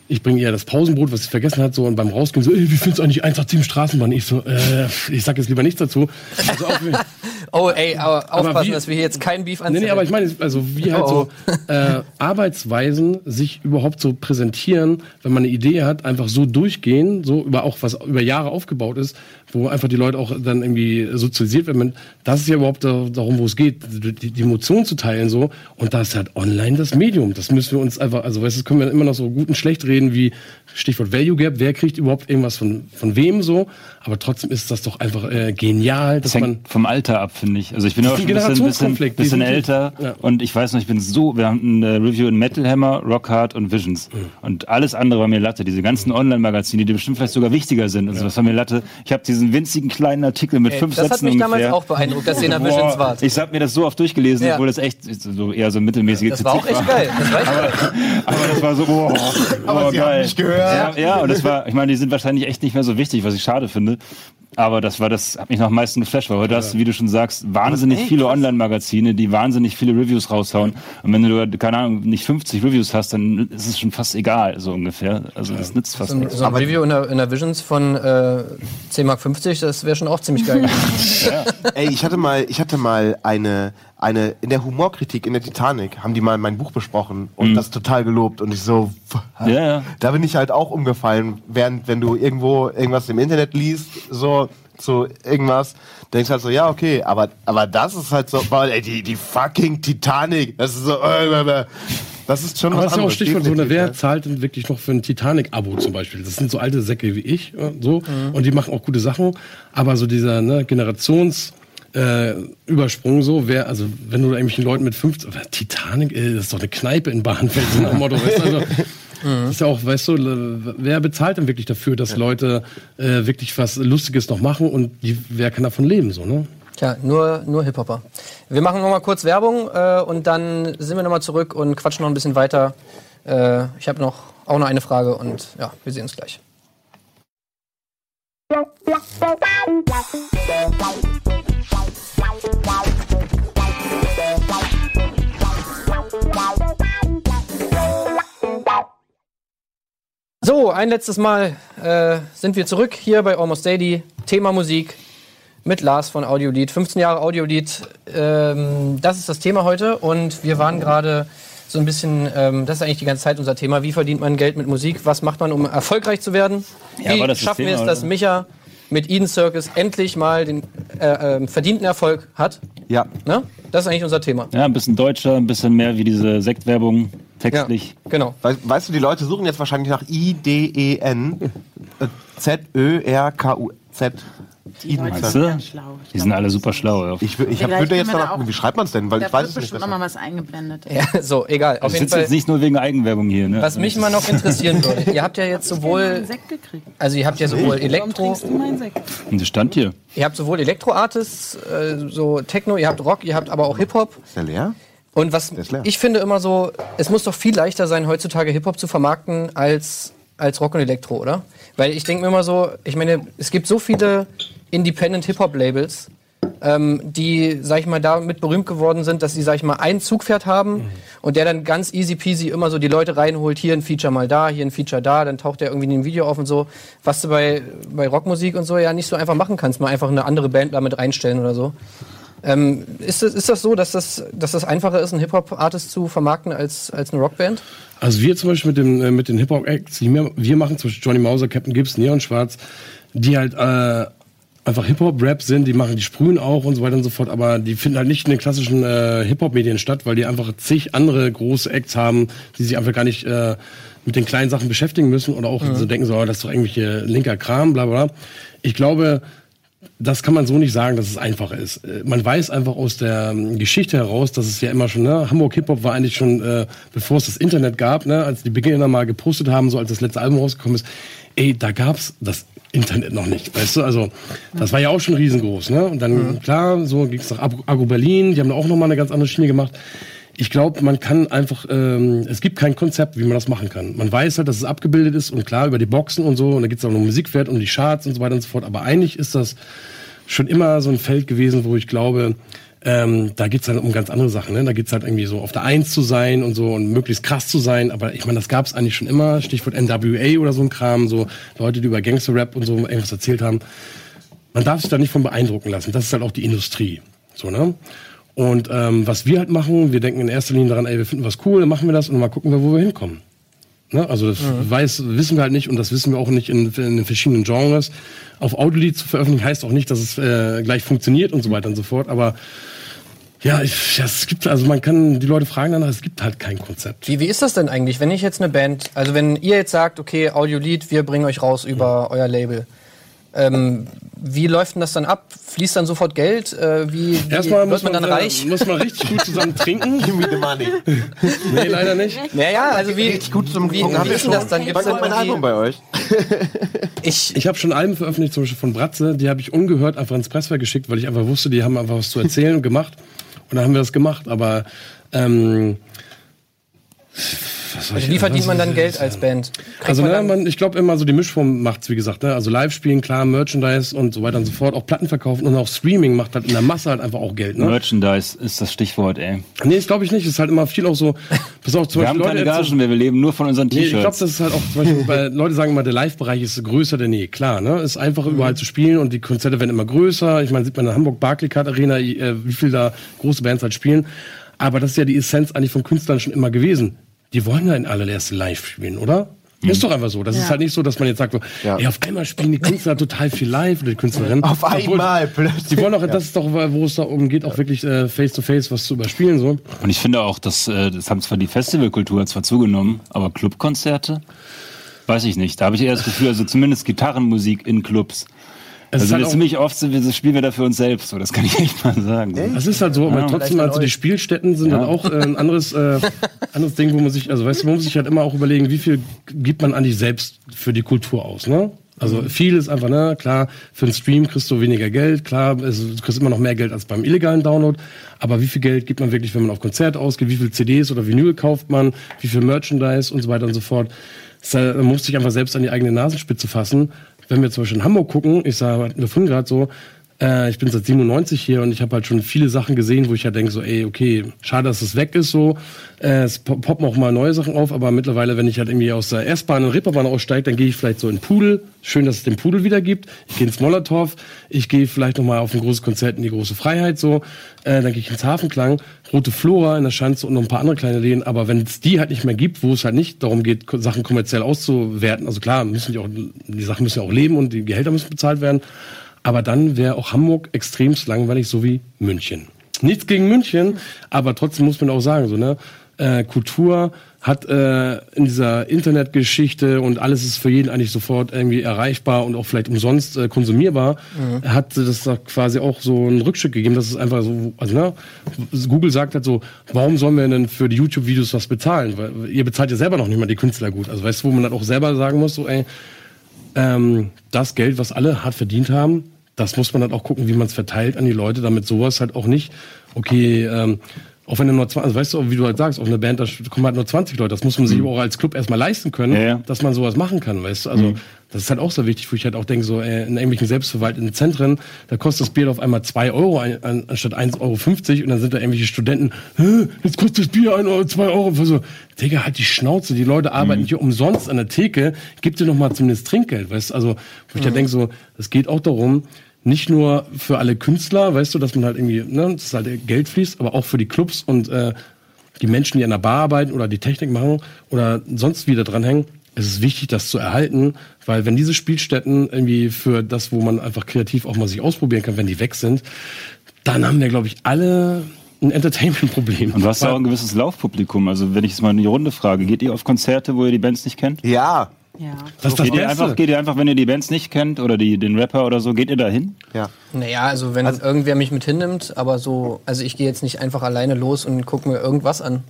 [SPEAKER 4] ich bringe ihr das Pausenbrot, was sie vergessen hat, so und beim Rausgehen so, ey, wie findest du eigentlich 187 Straßenbahn? Ich so, äh, ich sag jetzt lieber nichts dazu. Also auch,
[SPEAKER 1] Oh, ey, aber aufpassen,
[SPEAKER 4] wie-
[SPEAKER 1] dass wir hier jetzt keinen Beef
[SPEAKER 4] Nee,
[SPEAKER 1] anziehen.
[SPEAKER 4] nee, aber ich meine, also wie halt
[SPEAKER 1] Oh,
[SPEAKER 4] so äh, Arbeitsweisen sich überhaupt so präsentieren, wenn man eine Idee hat, einfach so durchgehen, so über auch was über Jahre aufgebaut ist, wo einfach die Leute auch dann irgendwie sozialisiert werden. Das ist ja überhaupt da, darum, wo es geht, die, die Emotionen zu teilen so. Und da ist halt online das Medium. Das müssen wir uns einfach, also weißt du, das können wir immer noch so gut und schlecht reden wie Stichwort Value Gap. Wer kriegt überhaupt irgendwas von von wem so? Aber trotzdem ist das doch einfach äh, genial, dass
[SPEAKER 2] Das
[SPEAKER 4] man
[SPEAKER 2] hängt vom Alter ab, finde ich. Also ich bin ja auch schon
[SPEAKER 4] ein
[SPEAKER 2] bisschen, bisschen, bisschen älter
[SPEAKER 4] Ja.
[SPEAKER 2] und ich weiß noch, ich bin so, wir haben eine Review in Metal Hammer, Rock Hard und Visions. Und alles andere war mir Latte. Diese ganzen Online-Magazine, die bestimmt vielleicht sogar wichtiger sind. Und so, das war mir Latte. Ich habe diesen winzigen kleinen Artikel mit
[SPEAKER 1] Ey,
[SPEAKER 2] fünf
[SPEAKER 1] das hat
[SPEAKER 2] Sätzen
[SPEAKER 1] mich
[SPEAKER 2] ungefähr.
[SPEAKER 1] damals auch beeindruckt, dass ihr in der Visions
[SPEAKER 2] Boah,
[SPEAKER 1] wart.
[SPEAKER 2] ich habe mir das so oft durchgelesen,
[SPEAKER 1] Ja.
[SPEAKER 2] obwohl das echt so eher so mittelmäßige
[SPEAKER 1] Das war auch
[SPEAKER 2] Kritik
[SPEAKER 1] echt geil. Das war echt geil.
[SPEAKER 2] aber das war so, boah,
[SPEAKER 3] Aber
[SPEAKER 2] boah,
[SPEAKER 3] sie haben
[SPEAKER 2] geil.
[SPEAKER 3] mich gehört.
[SPEAKER 2] Ja, ja, und das war, ich meine, die sind wahrscheinlich echt nicht mehr so wichtig, was ich schade finde. Aber das war das, hat mich noch am meisten geflasht, weil heute hast du, wie du schon sagst, wahnsinnig viele Online-Magazine, die wahnsinnig viele Reviews raushauen. Und wenn du, keine Ahnung, nicht 50 Reviews hast, dann ist es schon fast egal, so ungefähr. Also das nützt fast
[SPEAKER 1] So ein,
[SPEAKER 2] nichts.
[SPEAKER 1] so ein Review in der, in der Visions von äh, 10 Mark 50, das wäre schon auch ziemlich geil.
[SPEAKER 3] Ey, ich hatte mal, ich hatte mal eine, eine, in der Humorkritik in der Titanic haben die mal mein Buch besprochen und das total gelobt und ich so,
[SPEAKER 2] Ja, ja.
[SPEAKER 3] da bin ich halt auch umgefallen, während, wenn du irgendwo irgendwas im Internet liest, so, zu irgendwas, denkst halt so, ja, okay, aber, aber das ist halt so, boah, ey, die, die fucking Titanic, das ist so, äh, das ist schon
[SPEAKER 4] Aber
[SPEAKER 3] was
[SPEAKER 4] das ist ja auch Stichwort so, ne,
[SPEAKER 3] definitiv,
[SPEAKER 4] wer zahlt denn wirklich noch für ein Titanic-Abo zum Beispiel? Das sind so alte Säcke wie ich, äh, so, und die machen auch gute Sachen, aber so dieser ne, Generations- äh, Übersprung so, wer, also wenn du da irgendwelchen Leuten mit 50, aber Titanic, ey, das ist doch eine Kneipe in Bahnfeld, so nach dem Motto, weißt du, also, das ist ja auch, weißt du, wer bezahlt denn wirklich dafür, dass Leute äh, wirklich was Lustiges noch machen und die, wer kann davon leben, so, ne?
[SPEAKER 1] Tja, nur, nur Hip-Hopper. Wir machen noch mal kurz Werbung äh, und dann sind wir noch mal zurück und quatschen noch ein bisschen weiter. Äh, ich habe noch auch noch eine Frage und ja, wir sehen uns gleich. So, ein letztes Mal äh, sind wir zurück hier bei Almost Daily. Thema Musik mit Lars von Audiolied. 15 Jahre Audiolied. Ähm, das ist das Thema heute und wir waren gerade so ein bisschen, ähm, das ist eigentlich die ganze Zeit unser Thema. Wie verdient man Geld mit Musik? Was macht man, um erfolgreich zu werden?
[SPEAKER 2] Ja,
[SPEAKER 1] Wie
[SPEAKER 2] das
[SPEAKER 1] schaffen wir es, dass? Micha mit Eden Circus endlich mal den äh, ähm, verdienten Erfolg hat?
[SPEAKER 3] Ja.
[SPEAKER 1] Ne? Das ist eigentlich unser Thema.
[SPEAKER 2] Ja, ein bisschen deutscher, ein bisschen mehr wie diese Sektwerbung textlich.
[SPEAKER 1] Genau.
[SPEAKER 3] Weißt, weißt du, die Leute suchen jetzt wahrscheinlich nach I-D-E-N äh, Z-Ö-R-K-U-Z.
[SPEAKER 2] Meinst
[SPEAKER 3] Circus.
[SPEAKER 2] du?
[SPEAKER 5] Ganz schlau.
[SPEAKER 2] Die sind alle super schlau.
[SPEAKER 3] Ich, ich hab, würde jetzt danach,
[SPEAKER 5] da auch-
[SPEAKER 3] wie schreibt man es denn? Weil
[SPEAKER 5] Da
[SPEAKER 3] ich weiß
[SPEAKER 5] wird
[SPEAKER 3] es nicht.
[SPEAKER 5] bestimmt
[SPEAKER 3] besser.
[SPEAKER 5] noch mal was eingeblendet.
[SPEAKER 1] Ja, so, egal. Auf
[SPEAKER 2] Ich
[SPEAKER 1] jeden Fall.
[SPEAKER 2] jetzt nicht nur wegen Eigenwerbung hier. Ne?
[SPEAKER 1] Was mich mal noch interessieren würde, ihr habt ja jetzt
[SPEAKER 5] einen
[SPEAKER 1] sowohl,
[SPEAKER 5] Sekt gekriegt.
[SPEAKER 1] also ihr habt ja sowohl Elektro,
[SPEAKER 5] trinkst du meinen Sekt?
[SPEAKER 2] Und das stand hier.
[SPEAKER 1] ihr habt sowohl Elektro-Artists, äh, so Techno, ihr habt Rock, ihr habt aber auch Hip-Hop.
[SPEAKER 3] Ist der leer?
[SPEAKER 1] Und was ich finde immer so, es muss doch viel leichter sein, heutzutage Hip-Hop zu vermarkten als, als Rock und Elektro, oder? Weil ich denke mir immer so, ich meine, es gibt so viele Independent Hip-Hop-Labels, ähm, die, sag ich mal, damit berühmt geworden sind, dass sie, sag ich mal, ein Zugpferd haben und der dann ganz easy peasy immer so die Leute reinholt, hier ein Feature mal da, hier ein Feature da, dann taucht der irgendwie in dem Video auf und so. Was du bei, bei Rockmusik und so ja nicht so einfach machen kannst, mal einfach eine andere Band damit reinstellen oder so. Ähm, ist, das, ist das so, dass das, dass das einfacher ist, einen Hip-Hop-Artist zu vermarkten als, als eine Rockband?
[SPEAKER 4] Also wir zum Beispiel mit, dem, äh, mit den Hip-Hop-Acts, wir, machen, zum Beispiel Johnny Mauser, Captain Gibbs, Neon Schwarz, die halt äh, einfach Hip-Hop-Rap sind, die machen, die sprühen auch und so weiter und so fort, aber die finden halt nicht in den klassischen äh, Hip-Hop-Medien statt, weil die einfach zig andere große Acts haben, die sich einfach gar nicht äh, mit den kleinen Sachen beschäftigen müssen oder auch so denken, so, oh, das ist doch irgendwelche linker Kram, bla. bla. Ich glaube, das kann man so nicht sagen, dass es einfacher ist. Äh, Man weiß einfach aus der ähm, Geschichte heraus, dass es ja immer schon, ne, Hamburg Hip-Hop war eigentlich schon, äh, bevor es das Internet gab, ne, als die Beginner mal gepostet haben, so als das letzte Album rausgekommen ist, ey, da gab's das Internet noch nicht, weißt du, also das war ja auch schon riesengroß, ne, und dann, klar, so ging's nach Ag- Agro Berlin, die haben da auch nochmal eine ganz andere Schiene gemacht. Ich glaube, man kann einfach, ähm, es gibt kein Konzept, wie man das machen kann. Man weiß halt, dass es abgebildet ist und klar über die Boxen und so, und da geht's auch um Musikwert, um die Charts und so weiter und so fort, aber eigentlich ist das schon immer so ein Feld gewesen, wo ich glaube, Ähm, da geht's dann um ganz andere Sachen. Ne? Da geht's halt irgendwie so auf der Eins zu sein und so und möglichst krass zu sein. Aber ich meine, das gab's eigentlich schon immer. Stichwort NWA oder so ein Kram. So Leute, die über Gangster-Rap und so irgendwas erzählt haben. Man darf sich da nicht von beeindrucken lassen. Das ist halt auch die Industrie. So, ne? Und ähm, was wir halt machen, wir denken in erster Linie daran, ey, wir finden was cool, dann machen wir das und mal gucken wir, wo wir hinkommen. Ne? Also das weiß, wissen wir halt nicht und das wissen wir auch nicht in, in den verschiedenen Genres. Auf Audiolied zu veröffentlichen heißt auch nicht, dass es äh, gleich funktioniert und so weiter und so fort. Aber ja, ich, ja, es gibt, also man kann die Leute fragen danach, es gibt halt kein Konzept.
[SPEAKER 1] Wie, wie ist das denn eigentlich, wenn ich jetzt eine Band, also wenn ihr jetzt sagt, okay, Audiolied, wir bringen euch raus über euer Label. Ähm, wie läuft denn das dann ab? Fließt dann sofort Geld? Äh, wie wie
[SPEAKER 4] Erstmal
[SPEAKER 1] wird
[SPEAKER 4] muss
[SPEAKER 1] man
[SPEAKER 4] man,
[SPEAKER 1] dann
[SPEAKER 4] äh,
[SPEAKER 1] reich?
[SPEAKER 4] muss man richtig gut zusammen trinken.
[SPEAKER 3] Give me the money.
[SPEAKER 4] nee, leider nicht.
[SPEAKER 1] Naja, also wie,
[SPEAKER 3] Richtig gut zum
[SPEAKER 1] wie, wie ist denn das dann? Gibt's
[SPEAKER 3] Wann kommt mein Album bei euch?
[SPEAKER 1] ich,
[SPEAKER 4] Ich habe schon Alben veröffentlicht, zum Beispiel von Bratze, die habe ich ungehört einfach ins Presswerk geschickt, weil ich einfach wusste, die haben einfach was zu erzählen und gemacht. Und dann haben wir das gemacht. Aber ähm,
[SPEAKER 1] also wie verdient
[SPEAKER 4] was-
[SPEAKER 1] man dann Geld als Band? Kriegt
[SPEAKER 4] Also
[SPEAKER 1] man
[SPEAKER 4] ne, man, ich glaube immer so die Mischform macht's, wie gesagt. Ne? Also Live-Spielen, klar, Merchandise und so weiter und so fort. Auch Platten verkaufen und auch Streaming macht halt in der Masse halt einfach auch Geld. Ne?
[SPEAKER 2] Merchandise ist das Stichwort, ey.
[SPEAKER 4] Nee, das glaube ich nicht. Es ist halt immer viel auch so. Pass auf, zum
[SPEAKER 2] Wir haben
[SPEAKER 4] Beispiel
[SPEAKER 2] keine
[SPEAKER 4] Leute
[SPEAKER 2] Gagen mehr, wir leben nur von unseren
[SPEAKER 4] Nee, ich glaube,
[SPEAKER 2] T-Shirts.
[SPEAKER 4] das ist halt auch zum Beispiel, weil Leute sagen immer, der Live-Bereich ist größer denn je. Klar, ne? Ist einfach überall zu spielen und die Konzerte werden immer größer. Ich meine, sieht man in der Hamburg Barclaycard Arena, äh, wie viel da große Bands halt spielen. Aber das ist ja die Essenz eigentlich von Künstlern schon immer gewesen. Die wollen ja in allererste live spielen, oder? Ist doch einfach so. Das ist halt nicht so, dass man jetzt sagt, so,
[SPEAKER 3] Ja.
[SPEAKER 4] ey, auf einmal spielen die Künstler total viel live oder die Künstlerinnen.
[SPEAKER 3] Auf
[SPEAKER 4] Obwohl,
[SPEAKER 3] einmal plötzlich.
[SPEAKER 4] Die wollen auch, das ist doch, wo es darum geht, auch wirklich äh, face to face was zu überspielen, so.
[SPEAKER 2] Und ich finde auch, dass, äh, das haben zwar die Festivalkultur zwar zugenommen, aber Clubkonzerte, weiß ich nicht. Da habe ich eher das Gefühl, also zumindest Gitarrenmusik in Clubs.
[SPEAKER 4] Es ist
[SPEAKER 2] Also
[SPEAKER 4] halt
[SPEAKER 2] ziemlich oft sind wir, das spielen wir da für uns selbst, so das kann ich echt mal sagen.
[SPEAKER 4] Das ist halt so, aber trotzdem, also die Spielstätten sind dann auch äh, ein anderes, äh, anderes Ding, wo man sich, also weißt du, man muss sich halt immer auch überlegen, wie viel gibt man eigentlich selbst für die Kultur aus, ne? Also viel ist einfach, ne, klar, für einen Stream kriegst du weniger Geld, klar, es, du kriegst immer noch mehr Geld als beim illegalen Download, aber wie viel Geld gibt man wirklich, wenn man auf Konzert ausgeht, wie viel CDs oder Vinyl kauft man, wie viel Merchandise und so weiter und so fort. Das, äh, man muss sich einfach selbst an die eigene Nasenspitze fassen. Wenn wir zum Beispiel in Hamburg gucken, ich sage, wir vorhin gerade so, äh, ich bin seit 97 hier und ich habe halt schon viele Sachen gesehen, wo ich ja denke so, ey, okay, schade, dass es weg ist so. Äh, es pop- poppen auch mal neue Sachen auf, aber mittlerweile, wenn ich halt irgendwie aus der S-Bahn und Reeperbahn aussteige, dann gehe ich vielleicht so in Pudel. Schön, dass es den Pudel wieder gibt. Ich gehe ins Molotow. Ich gehe vielleicht noch mal auf ein großes Konzert in die große Freiheit so. Äh, dann gehe ich ins Hafenklang, Rote Flora in der Schanze und noch ein paar andere kleine Läden. Aber wenn es die halt nicht mehr gibt, wo es halt nicht darum geht, Sachen kommerziell auszuwerten, also klar, müssen die auch, die Sachen müssen ja auch leben und die Gehälter müssen bezahlt werden. Aber dann wäre auch Hamburg extremst langweilig, so wie München. Nichts gegen München, aber trotzdem muss man auch sagen, so, ne? Äh, Kultur hat äh, in dieser Internetgeschichte und alles ist für jeden eigentlich sofort irgendwie erreichbar und auch vielleicht umsonst äh, konsumierbar, hat das da quasi auch so ein Rückstück gegeben, dass es einfach so, also ne, Google sagt halt so, warum sollen wir denn für die YouTube-Videos was bezahlen? Weil ihr bezahlt ja selber noch nicht mal die Künstler gut. Also weißt du, wo man dann auch selber sagen muss, so ey, ähm, das Geld, was alle hart verdient haben, das muss man dann auch gucken, wie man es verteilt an die Leute, damit sowas halt auch nicht, okay, ähm, auch wenn du nur 20, also weißt du, wie du halt sagst, auf eine Band, da kommen halt nur 20 Leute, das muss man sich auch als Club erstmal leisten können,
[SPEAKER 2] Ja, ja.
[SPEAKER 4] dass man sowas machen kann, weißt du, also das ist halt auch so wichtig, wo ich halt auch denke, so äh, in irgendwelchen selbstverwalteten Zentren, da kostet das Bier auf einmal 2 Euro ein, an, anstatt 1,50 Euro und dann sind da irgendwelche Studenten, jetzt kostet das Bier 1 Euro, 2 Euro, so, Digga, halt die Schnauze, die Leute arbeiten hier umsonst an der Theke, gib dir noch mal zumindest Trinkgeld, weißt du, also wo ich halt denke so, es geht auch darum, nicht nur für alle Künstler, weißt du, dass man halt irgendwie, ne, dass halt Geld fließt, aber auch für die Clubs und äh, die Menschen, die an der Bar arbeiten oder die Technik machen oder sonst wieder dranhängen. Es ist wichtig, das zu erhalten, weil wenn diese Spielstätten irgendwie für das, wo man einfach kreativ auch mal sich ausprobieren kann, wenn die weg sind, dann haben wir, glaube ich, alle ein Entertainment-Problem.
[SPEAKER 2] Und du hast ja auch ein gewisses Laufpublikum. Also wenn ich jetzt mal in die Runde frage, geht ihr auf Konzerte, wo ihr die Bands nicht kennt?
[SPEAKER 3] Ja,
[SPEAKER 5] Ja.
[SPEAKER 4] das ist das
[SPEAKER 2] Geht ihr, einfach, geht ihr einfach, wenn ihr die Bands nicht kennt oder die, den Rapper oder so, geht ihr da hin?
[SPEAKER 3] ja.
[SPEAKER 1] Naja, also wenn irgendwer mich mit hinnimmt, aber so, also ich gehe jetzt nicht einfach alleine los und gucke mir irgendwas an.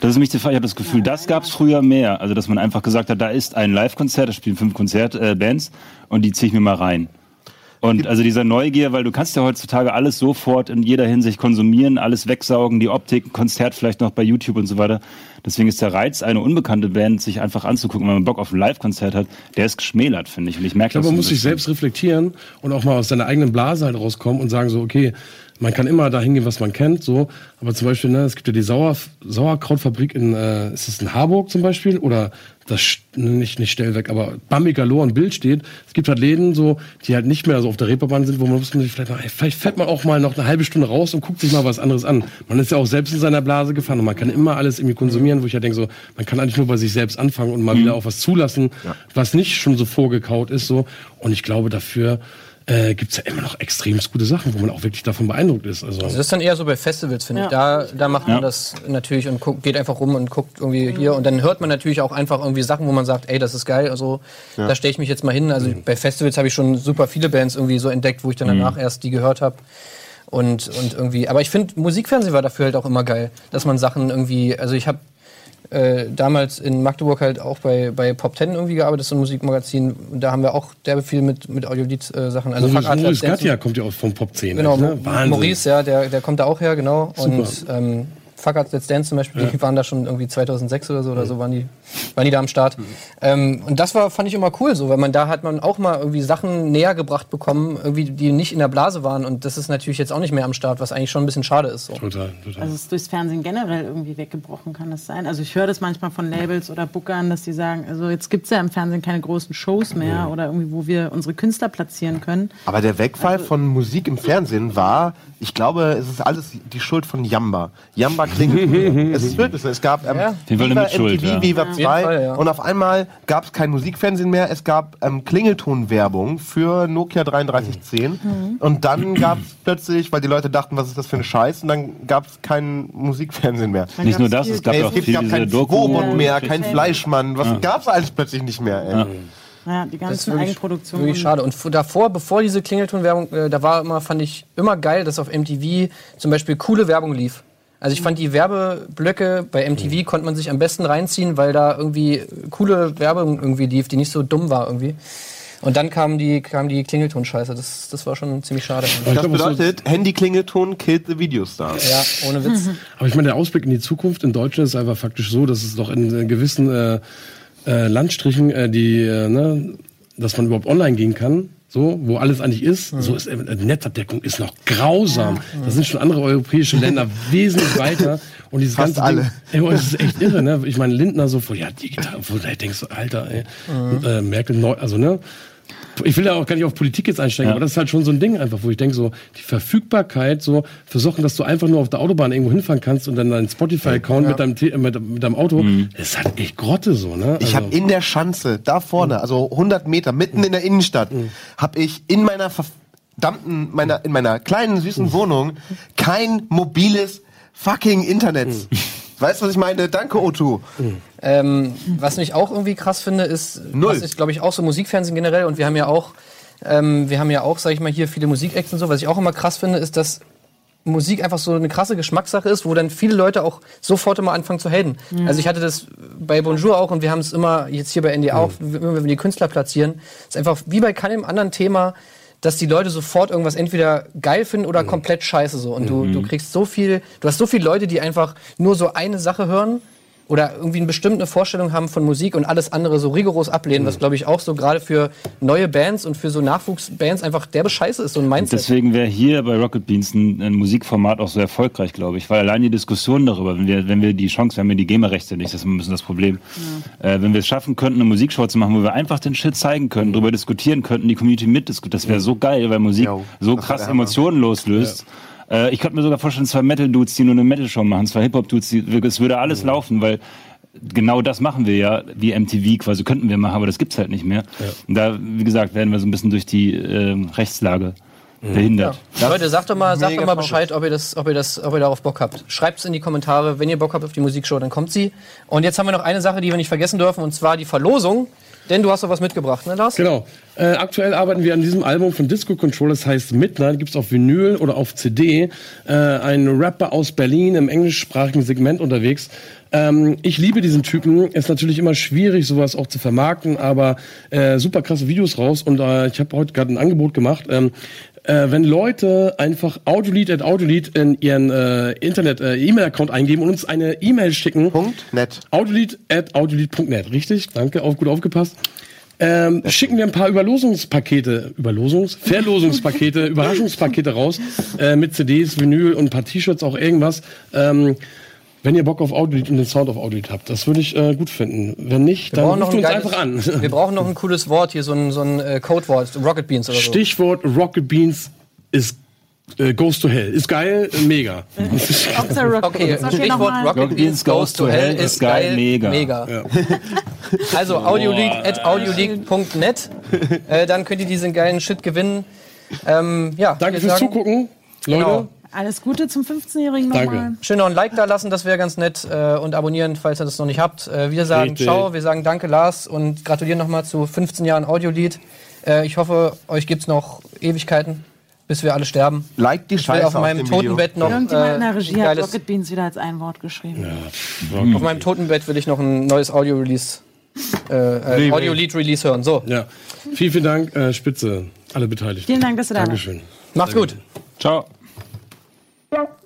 [SPEAKER 2] Das ist mich die Frage. Ich habe das Gefühl, das gab es früher mehr. Also dass man einfach gesagt hat, da ist ein Live-Konzert, da spielen fünf Konzertbands äh, Bands und die ziehe ich mir mal rein. Und also dieser Neugier, weil du kannst ja heutzutage alles sofort in jeder Hinsicht konsumieren, alles wegsaugen, die Optik, ein Konzert vielleicht noch bei YouTube und so weiter. Deswegen ist der Reiz, eine unbekannte Band sich einfach anzugucken, wenn man Bock auf ein Live-Konzert hat, der ist geschmälert, finde ich. Und ich merke
[SPEAKER 4] Ich glaube, man muss sich selbst reflektieren und auch mal aus seiner eigenen Blase halt rauskommen und sagen so, okay, man kann immer dahin gehen, was man kennt, so. Aber zum Beispiel, ne, es gibt ja die Sauer, Sauerkrautfabrik in, äh, ist es in Harburg zum Beispiel? Oder das, ne, nicht, nicht Stellwerk, aber Bambigalor ein Bild steht. Es gibt halt Läden so, die halt nicht mehr so auf der Reeperbahn sind, wo man muss man sich vielleicht, mal, ey, vielleicht fährt man auch mal noch eine halbe Stunde raus und guckt sich mal was anderes an. Man ist ja auch selbst in seiner Blase gefahren und man kann immer alles irgendwie konsumieren, wo ich ja denke so, man kann eigentlich nur bei sich selbst anfangen und mal wieder auch was zulassen, was nicht schon so vorgekaut ist, so. Und ich glaube, dafür, äh, gibt's ja immer noch extrem gute Sachen, wo man auch wirklich davon beeindruckt ist. Also,
[SPEAKER 1] Also das ist dann eher so bei Festivals, finde ich. Da, da macht man das natürlich und guckt, geht einfach rum und guckt irgendwie hier. Und dann hört man natürlich auch einfach irgendwie Sachen, wo man sagt, ey, das ist geil, also da stelle ich mich jetzt mal hin. Also bei Festivals habe ich schon super viele Bands irgendwie so entdeckt, wo ich dann danach erst die gehört habe. Und, und irgendwie, aber ich finde, Musikfernsehen war dafür halt auch immer geil, dass man Sachen irgendwie, also ich habe äh, damals in Magdeburg halt auch bei, bei Pop Ten irgendwie gearbeitet, so ein Musikmagazin. Und da haben wir auch derbe viel mit, mit Audiolied-Sachen. Also
[SPEAKER 4] Maurice, Maurice Gattia kommt ja auch vom Pop 10.
[SPEAKER 1] Genau,
[SPEAKER 4] ne? Wahnsinn.
[SPEAKER 1] Maurice, ja, der, der kommt da auch her, genau.
[SPEAKER 4] Super.
[SPEAKER 1] Und ähm, Fuck Art Let's Dance zum Beispiel, die waren da schon irgendwie 2006 oder so, oder so waren die, waren die da am Start. Ähm, und das war, fand ich immer cool so, weil man da hat man auch mal irgendwie Sachen näher gebracht bekommen, irgendwie, die nicht in der Blase waren. Und das ist natürlich jetzt auch nicht mehr am Start, was eigentlich schon ein bisschen schade ist. So.
[SPEAKER 4] Total, total.
[SPEAKER 5] Also es ist durchs Fernsehen generell irgendwie weggebrochen, kann das sein? Also ich höre das manchmal von Labels oder Bookern, dass die sagen, also jetzt gibt's ja im Fernsehen keine großen Shows mehr oder irgendwie, wo wir unsere Künstler platzieren können.
[SPEAKER 3] Aber der Wegfall von Musik im Fernsehen war, ich glaube, es ist alles die Schuld von Jamba. Jamba klingelt. es ist wirklich so. Es gab ähm,
[SPEAKER 1] Ja.
[SPEAKER 3] Viva MTV,
[SPEAKER 2] ja.
[SPEAKER 3] Viva
[SPEAKER 1] jeden
[SPEAKER 3] 2
[SPEAKER 1] Fall, ja.
[SPEAKER 3] und auf einmal gab es kein Musikfernsehen mehr. Es gab ähm, Klingeltonwerbung für Nokia 3310 und dann gab es plötzlich, weil die Leute dachten, was ist das für ein Scheiß und dann gab es kein Musikfernsehen mehr.
[SPEAKER 5] Dann
[SPEAKER 2] Nicht nur das, es gab
[SPEAKER 3] Ey,
[SPEAKER 2] ja
[SPEAKER 3] es
[SPEAKER 2] auch
[SPEAKER 3] gibt
[SPEAKER 2] viel
[SPEAKER 3] gab kein
[SPEAKER 2] Doku.
[SPEAKER 3] Mehr,
[SPEAKER 5] Ja.
[SPEAKER 3] kein Fleischmann. Was gab's alles plötzlich nicht mehr? Ey.
[SPEAKER 5] Ja, die
[SPEAKER 1] Das ist
[SPEAKER 5] ganzen
[SPEAKER 1] wirklich,
[SPEAKER 5] Eigenproduktionen.
[SPEAKER 1] wirklich schade. Und davor, bevor diese Klingeltonwerbung, äh, da war immer, fand ich immer geil, dass auf MTV zum Beispiel coole Werbung lief. Also ich fand die Werbeblöcke bei MTV konnte man sich am besten reinziehen, weil da irgendwie coole Werbung irgendwie lief, die nicht so dumm war irgendwie. Und dann kam die, kam die Klingelton-Scheiße. Das, das war schon ziemlich schade.
[SPEAKER 3] Das
[SPEAKER 4] glaub, auch so-
[SPEAKER 3] bedeutet, Handy-Klingelton killt the Videostar.
[SPEAKER 1] Ja, ohne Witz.
[SPEAKER 4] Aber ich meine, der Ausblick in die Zukunft in Deutschland ist einfach faktisch so, dass es doch in gewissen äh, äh, Landstrichen, äh, die, äh, ne, dass man überhaupt online gehen kann, so, wo alles eigentlich ist, so ist äh, die Netzabdeckung ist noch grausam. Da sind schon andere europäische Länder wesentlich weiter. Und dieses
[SPEAKER 3] Fast
[SPEAKER 4] ganze
[SPEAKER 3] alle.
[SPEAKER 4] Ding, ey, das ist echt irre, ne? Ich meine, Lindner so vor, ja, digital, wo du halt denkst, Alter, ey, äh, Merkel neu, also ne, ich will da auch gar nicht auf Politik jetzt einsteigen,
[SPEAKER 2] Ja.
[SPEAKER 4] aber das ist halt schon so ein Ding einfach, wo ich denke, so die Verfügbarkeit, so für Sachen, dass du einfach nur auf der Autobahn irgendwo hinfahren kannst und dann deinen Spotify-Account mit, deinem, Te- mit, mit deinem Auto, das ist halt echt Grotte so, ne?
[SPEAKER 3] Ich habe in der Schanze, da vorne, also 100 Meter, mitten in der Innenstadt, habe ich in meiner verdammten, meiner, in meiner kleinen, süßen Wohnung kein mobiles fucking Internet. Weißt du, was ich meine? Danke, O2.
[SPEAKER 1] Ähm, was ich auch irgendwie krass finde, ist,
[SPEAKER 3] Null.
[SPEAKER 1] was ich glaube ich auch so Musikfernsehen generell und wir haben ja auch, ähm, wir haben ja auch, sag ich mal, hier viele Musikacts und so. Was ich auch immer krass finde, ist, dass Musik einfach so eine krasse Geschmackssache ist, wo dann viele Leute auch sofort immer anfangen zu haten. Also ich hatte das bei Bonjour auch und wir haben es immer jetzt hier bei ND auch, immer wenn wir die Künstler platzieren, ist einfach wie bei keinem anderen Thema, dass die Leute sofort irgendwas entweder geil finden oder komplett scheiße so. Und du, du kriegst so viel, du hast so viele Leute, die einfach nur so eine Sache hören oder irgendwie eine bestimmte Vorstellung haben von Musik und alles andere so rigoros ablehnen, was glaube ich auch so gerade für neue Bands und für so Nachwuchsbands einfach derbe Scheiße ist, so ein Mindset.
[SPEAKER 2] Deswegen wäre hier bei Rocket Beans ein, ein Musikformat auch so erfolgreich, glaube ich. Weil allein die Diskussion darüber, wenn wir, wenn wir die Chance, wir haben ja die GEMA-Rechte nicht, das ist ein bisschen das Problem. Äh, wenn wir es schaffen könnten, eine Musikshow zu machen, wo wir einfach den Shit zeigen könnten, darüber diskutieren könnten, die Community mitdiskutieren, das wäre so geil, weil Musik
[SPEAKER 3] Jo,
[SPEAKER 2] so krass
[SPEAKER 3] der.
[SPEAKER 2] Emotionen loslöst. Äh, ich könnte mir sogar vorstellen, zwei Metal-Dudes, die nur eine Metal-Show machen, zwei Hip-Hop-Dudes, die- es würde alles laufen, weil genau das machen wir ja, wie MTV quasi könnten wir machen, aber das gibt's halt nicht mehr. Und da, wie gesagt, werden wir so ein bisschen durch die ähm, Rechtslage behindert.
[SPEAKER 1] Leute, sagt doch mal, sagt doch mal. Bescheid, ob ihr das, ob ihr das, ob ihr darauf Bock habt. Schreibt's in die Kommentare, wenn ihr Bock habt auf die Musikshow, dann kommt sie. Und jetzt haben wir noch eine Sache, die wir nicht vergessen dürfen, und zwar die Verlosung. Denn du hast doch was mitgebracht, ne, Lars?
[SPEAKER 4] Genau. Äh, aktuell arbeiten wir an diesem Album von Disco Control, das heißt Midnight, gibt's auf Vinyl oder auf CD. Äh, ein Rapper aus Berlin im englischsprachigen Segment unterwegs. Ähm, ich liebe diesen Typen. Ist natürlich immer schwierig, sowas auch zu vermarkten, aber äh, super krasse Videos raus. Und äh, ich habe heute gerade ein Angebot gemacht. Ähm, äh, wenn Leute einfach Audiolied at Audiolied in ihren äh, Internet äh, E-Mail-Account eingeben und uns eine E-Mail schicken,
[SPEAKER 3] Punkt, net.
[SPEAKER 4] Audiolied at audiolied.net, richtig? Danke, auf, gut aufgepasst. Ähm, schicken wir ein paar Überlosungspakete, Überlosungs, Verlosungspakete, Überraschungspakete raus äh, mit CDs, Vinyl und ein paar T-Shirts, auch irgendwas. Ähm, wenn ihr Bock auf Audiolit und den Sound auf Audiolit habt, das würde ich äh, gut finden. Wenn nicht, dann
[SPEAKER 1] brauchen
[SPEAKER 4] ruft
[SPEAKER 1] noch
[SPEAKER 4] uns
[SPEAKER 1] ein
[SPEAKER 4] einfach an.
[SPEAKER 1] Wir brauchen noch ein cooles Wort hier, so ein, so ein äh, Codewort, Rocket Beans oder so.
[SPEAKER 4] Stichwort Rocket Beans ist äh, Goes to Hell. Ist geil, mega.
[SPEAKER 1] Okay, Stichwort. Rocket Beans goes to hell ist geil, mega.
[SPEAKER 2] mega.
[SPEAKER 1] Also audioleak at audioleak.net. Äh, dann könnt ihr diesen geilen Shit gewinnen. Ähm, ja,
[SPEAKER 4] Danke
[SPEAKER 1] wir
[SPEAKER 4] fürs
[SPEAKER 1] sagen,
[SPEAKER 4] Zugucken, Leute.
[SPEAKER 1] Genau.
[SPEAKER 5] Alles Gute zum 15-Jährigen
[SPEAKER 4] Danke.
[SPEAKER 5] nochmal.
[SPEAKER 1] Schön noch ein Like da lassen, das wäre ganz nett. Äh, und abonnieren, falls ihr das noch nicht habt. Äh, wir sagen
[SPEAKER 4] Richtig.
[SPEAKER 1] Ciao, wir sagen Danke Lars und gratulieren nochmal zu 15 Jahren Audiolied. Äh, ich hoffe, euch gibt's noch Ewigkeiten, bis wir alle sterben.
[SPEAKER 3] Like die Scheiße
[SPEAKER 1] auf meinem
[SPEAKER 3] dem Video.
[SPEAKER 1] Totenbett noch.
[SPEAKER 5] Irgendjemand in der Regie hat
[SPEAKER 1] geiles,
[SPEAKER 5] Rocket Beans wieder als ein Wort geschrieben.
[SPEAKER 1] auf meinem Totenbett will ich noch ein neues Audio-Release, äh, äh, Audio-Lead-Release hören. So,
[SPEAKER 4] Ja. Vielen, vielen Dank, äh, Spitze, alle Beteiligten.
[SPEAKER 5] Vielen Dank, dass du da warst.
[SPEAKER 4] Dankeschön.
[SPEAKER 1] macht's gut.
[SPEAKER 2] Ciao.
[SPEAKER 6] Wow.